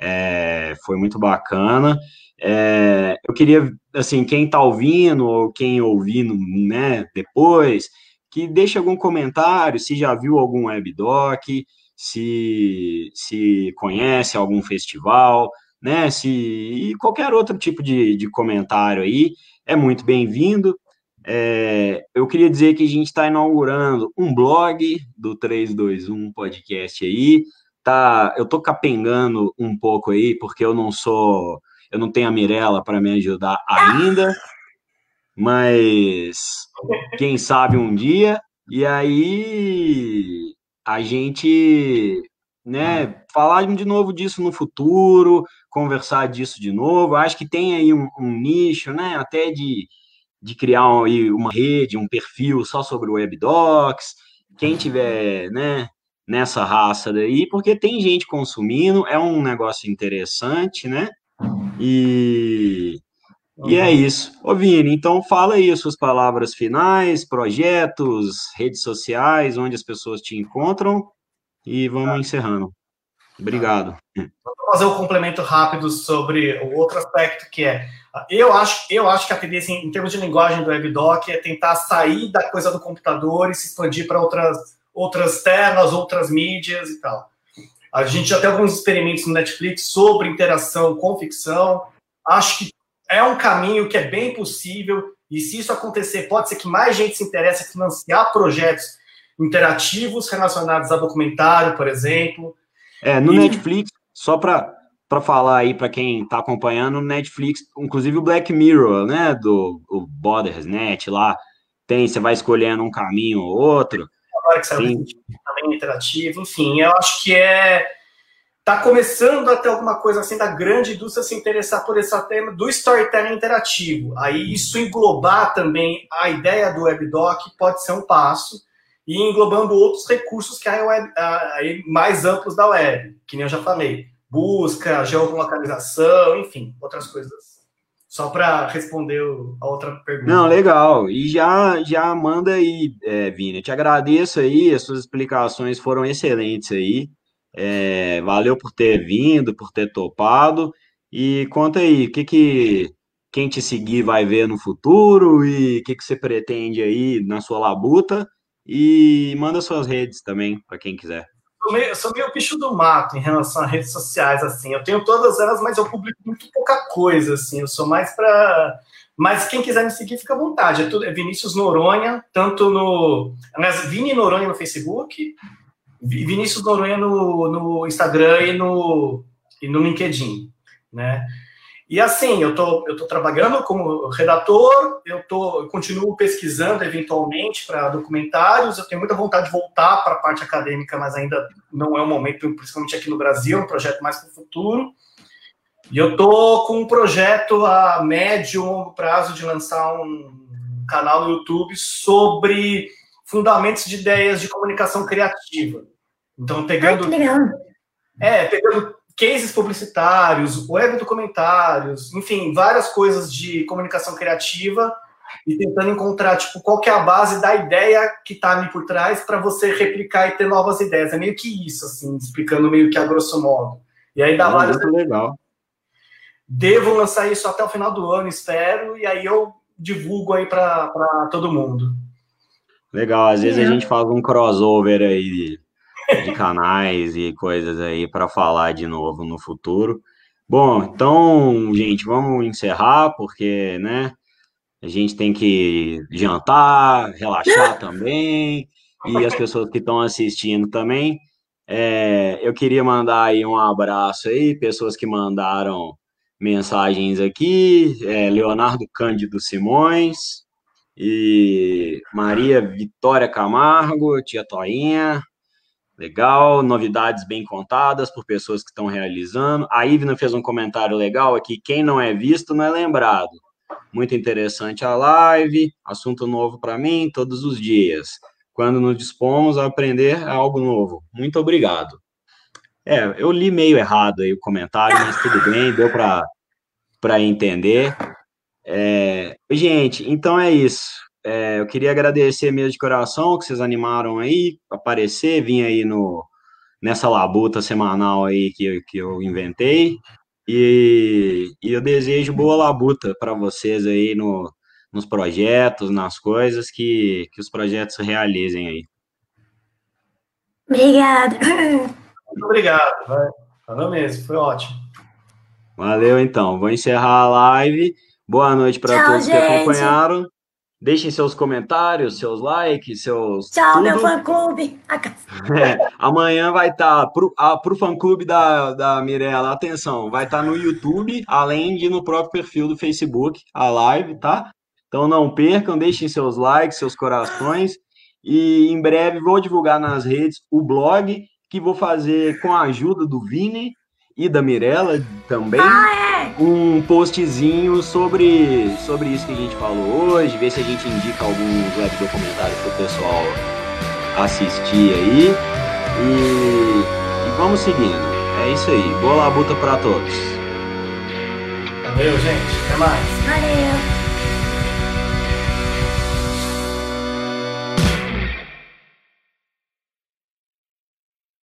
Speaker 1: é, foi muito bacana. É, eu queria, assim, quem está ouvindo ou quem ouvindo, né, depois, que deixe algum comentário, se já viu algum webdoc, se, se conhece algum festival, né, se e qualquer outro tipo de, de comentário aí, é muito bem-vindo. É, eu queria dizer que a gente está inaugurando um blog do 321 Podcast aí. Tá, eu tô capengando um pouco aí, porque eu não sou, eu não tenho a Mirella para me ajudar ainda, mas quem sabe um dia. E aí a gente, né, falar de novo disso no futuro, conversar disso de novo. Acho que tem aí um, um nicho, né, até de de criar uma rede, um perfil só sobre o WebDocs, quem tiver, né, nessa raça daí, porque tem gente consumindo, é um negócio interessante, né? E, e é isso. Ô, Vini, então fala aí as suas palavras finais, projetos, redes sociais, onde as pessoas te encontram, e vamos encerrando. Obrigado.
Speaker 4: Vou fazer um complemento rápido sobre o outro aspecto que é eu acho, eu acho que a tendência em termos de linguagem do WebDoc é tentar sair da coisa do computador e se expandir para outras, outras telas, outras mídias e tal. A gente já tem alguns experimentos no Netflix sobre interação com ficção. Acho que é um caminho que é bem possível e se isso acontecer, pode ser que mais gente se interesse em financiar projetos interativos relacionados a documentário, por exemplo.
Speaker 1: É, no e... Netflix, só para para falar aí para quem está acompanhando no Netflix, inclusive o Black Mirror, né, do o Net lá, tem, você vai escolhendo um caminho ou outro.
Speaker 4: Agora que saiu também interativo, enfim, eu acho que é tá começando a ter alguma coisa assim da grande indústria se interessar por esse tema do storytelling interativo. Aí isso englobar também a ideia do WebDoc pode ser um passo e englobando outros recursos que há web, mais amplos da web, que nem eu já falei busca, geolocalização, enfim, outras coisas. Só para responder a outra pergunta.
Speaker 1: Não, legal. E já, já manda aí, é, Vini. Te agradeço aí, as suas explicações foram excelentes aí. É, valeu por ter vindo, por ter topado. E conta aí, o que que quem te seguir vai ver no futuro e o que, que você pretende aí na sua labuta. E manda suas redes também, para quem quiser
Speaker 4: sou meio, eu sou meio bicho do mato em relação a redes sociais, assim. Eu tenho todas elas, mas eu publico muito pouca coisa, assim. Eu sou mais para. Mas quem quiser me seguir, fica à vontade. É, tudo, é Vinícius Noronha, tanto no. Aliás, Vini Noronha no Facebook Vinícius Noronha no, no Instagram e no, e no LinkedIn, né? E assim, eu tô, eu tô trabalhando como redator, eu, tô, eu continuo pesquisando eventualmente para documentários, eu tenho muita vontade de voltar para a parte acadêmica, mas ainda não é o momento, principalmente aqui no Brasil, é um projeto mais para o futuro. E eu tô com um projeto a médio e longo prazo de lançar um canal no YouTube sobre fundamentos de ideias de comunicação criativa. Então, pegando. É, pegando cases publicitários, web documentários, enfim, várias coisas de comunicação criativa e tentando encontrar, tipo, qual que é a base da ideia que está ali por trás para você replicar e ter novas ideias. É meio que isso, assim, explicando meio que a grosso modo. E aí dá várias...
Speaker 1: Muito legal.
Speaker 4: Devo lançar isso até o final do ano, espero, e aí eu divulgo aí para todo mundo.
Speaker 1: Legal, às vezes é. a gente faz um crossover aí de canais e coisas aí para falar de novo no futuro. Bom, então, gente, vamos encerrar, porque, né, a gente tem que jantar, relaxar (laughs) também, e as pessoas que estão assistindo também. É, eu queria mandar aí um abraço aí, pessoas que mandaram mensagens aqui, é, Leonardo Cândido Simões, e Maria Vitória Camargo, tia Toinha, Legal, novidades bem contadas por pessoas que estão realizando. A Ivna fez um comentário legal aqui: quem não é visto não é lembrado. Muito interessante a live, assunto novo para mim todos os dias. Quando nos dispomos a aprender algo novo. Muito obrigado. É, eu li meio errado aí o comentário, mas tudo (laughs) bem, deu para entender. É, gente, então é isso. É, eu queria agradecer mesmo de coração que vocês animaram aí, aparecer, vir aí no, nessa labuta semanal aí que, que eu inventei. E, e eu desejo boa labuta para vocês aí no, nos projetos, nas coisas, que, que os projetos realizem aí.
Speaker 3: Obrigada.
Speaker 4: Muito obrigado. Vai. Falou mesmo, foi ótimo.
Speaker 1: Valeu, então. Vou encerrar a live. Boa noite para todos gente. que acompanharam. Deixem seus comentários, seus likes, seus.
Speaker 3: Tchau, tudo. meu fã-clube. (laughs)
Speaker 1: É, amanhã vai estar, tá, para o fã-clube da, da Mirella, atenção, vai estar tá no YouTube, além de no próprio perfil do Facebook, a live, tá? Então não percam, deixem seus likes, seus corações. E em breve vou divulgar nas redes o blog que vou fazer com a ajuda do Vini e da Mirella também.
Speaker 3: Ah,
Speaker 1: é? Um postzinho sobre, sobre isso que a gente falou hoje, ver se a gente indica alguns web documentários para o pessoal assistir aí. E, e, vamos seguindo. É isso aí. Boa labuta para todos.
Speaker 4: Valeu, gente. Até mais.
Speaker 3: Valeu.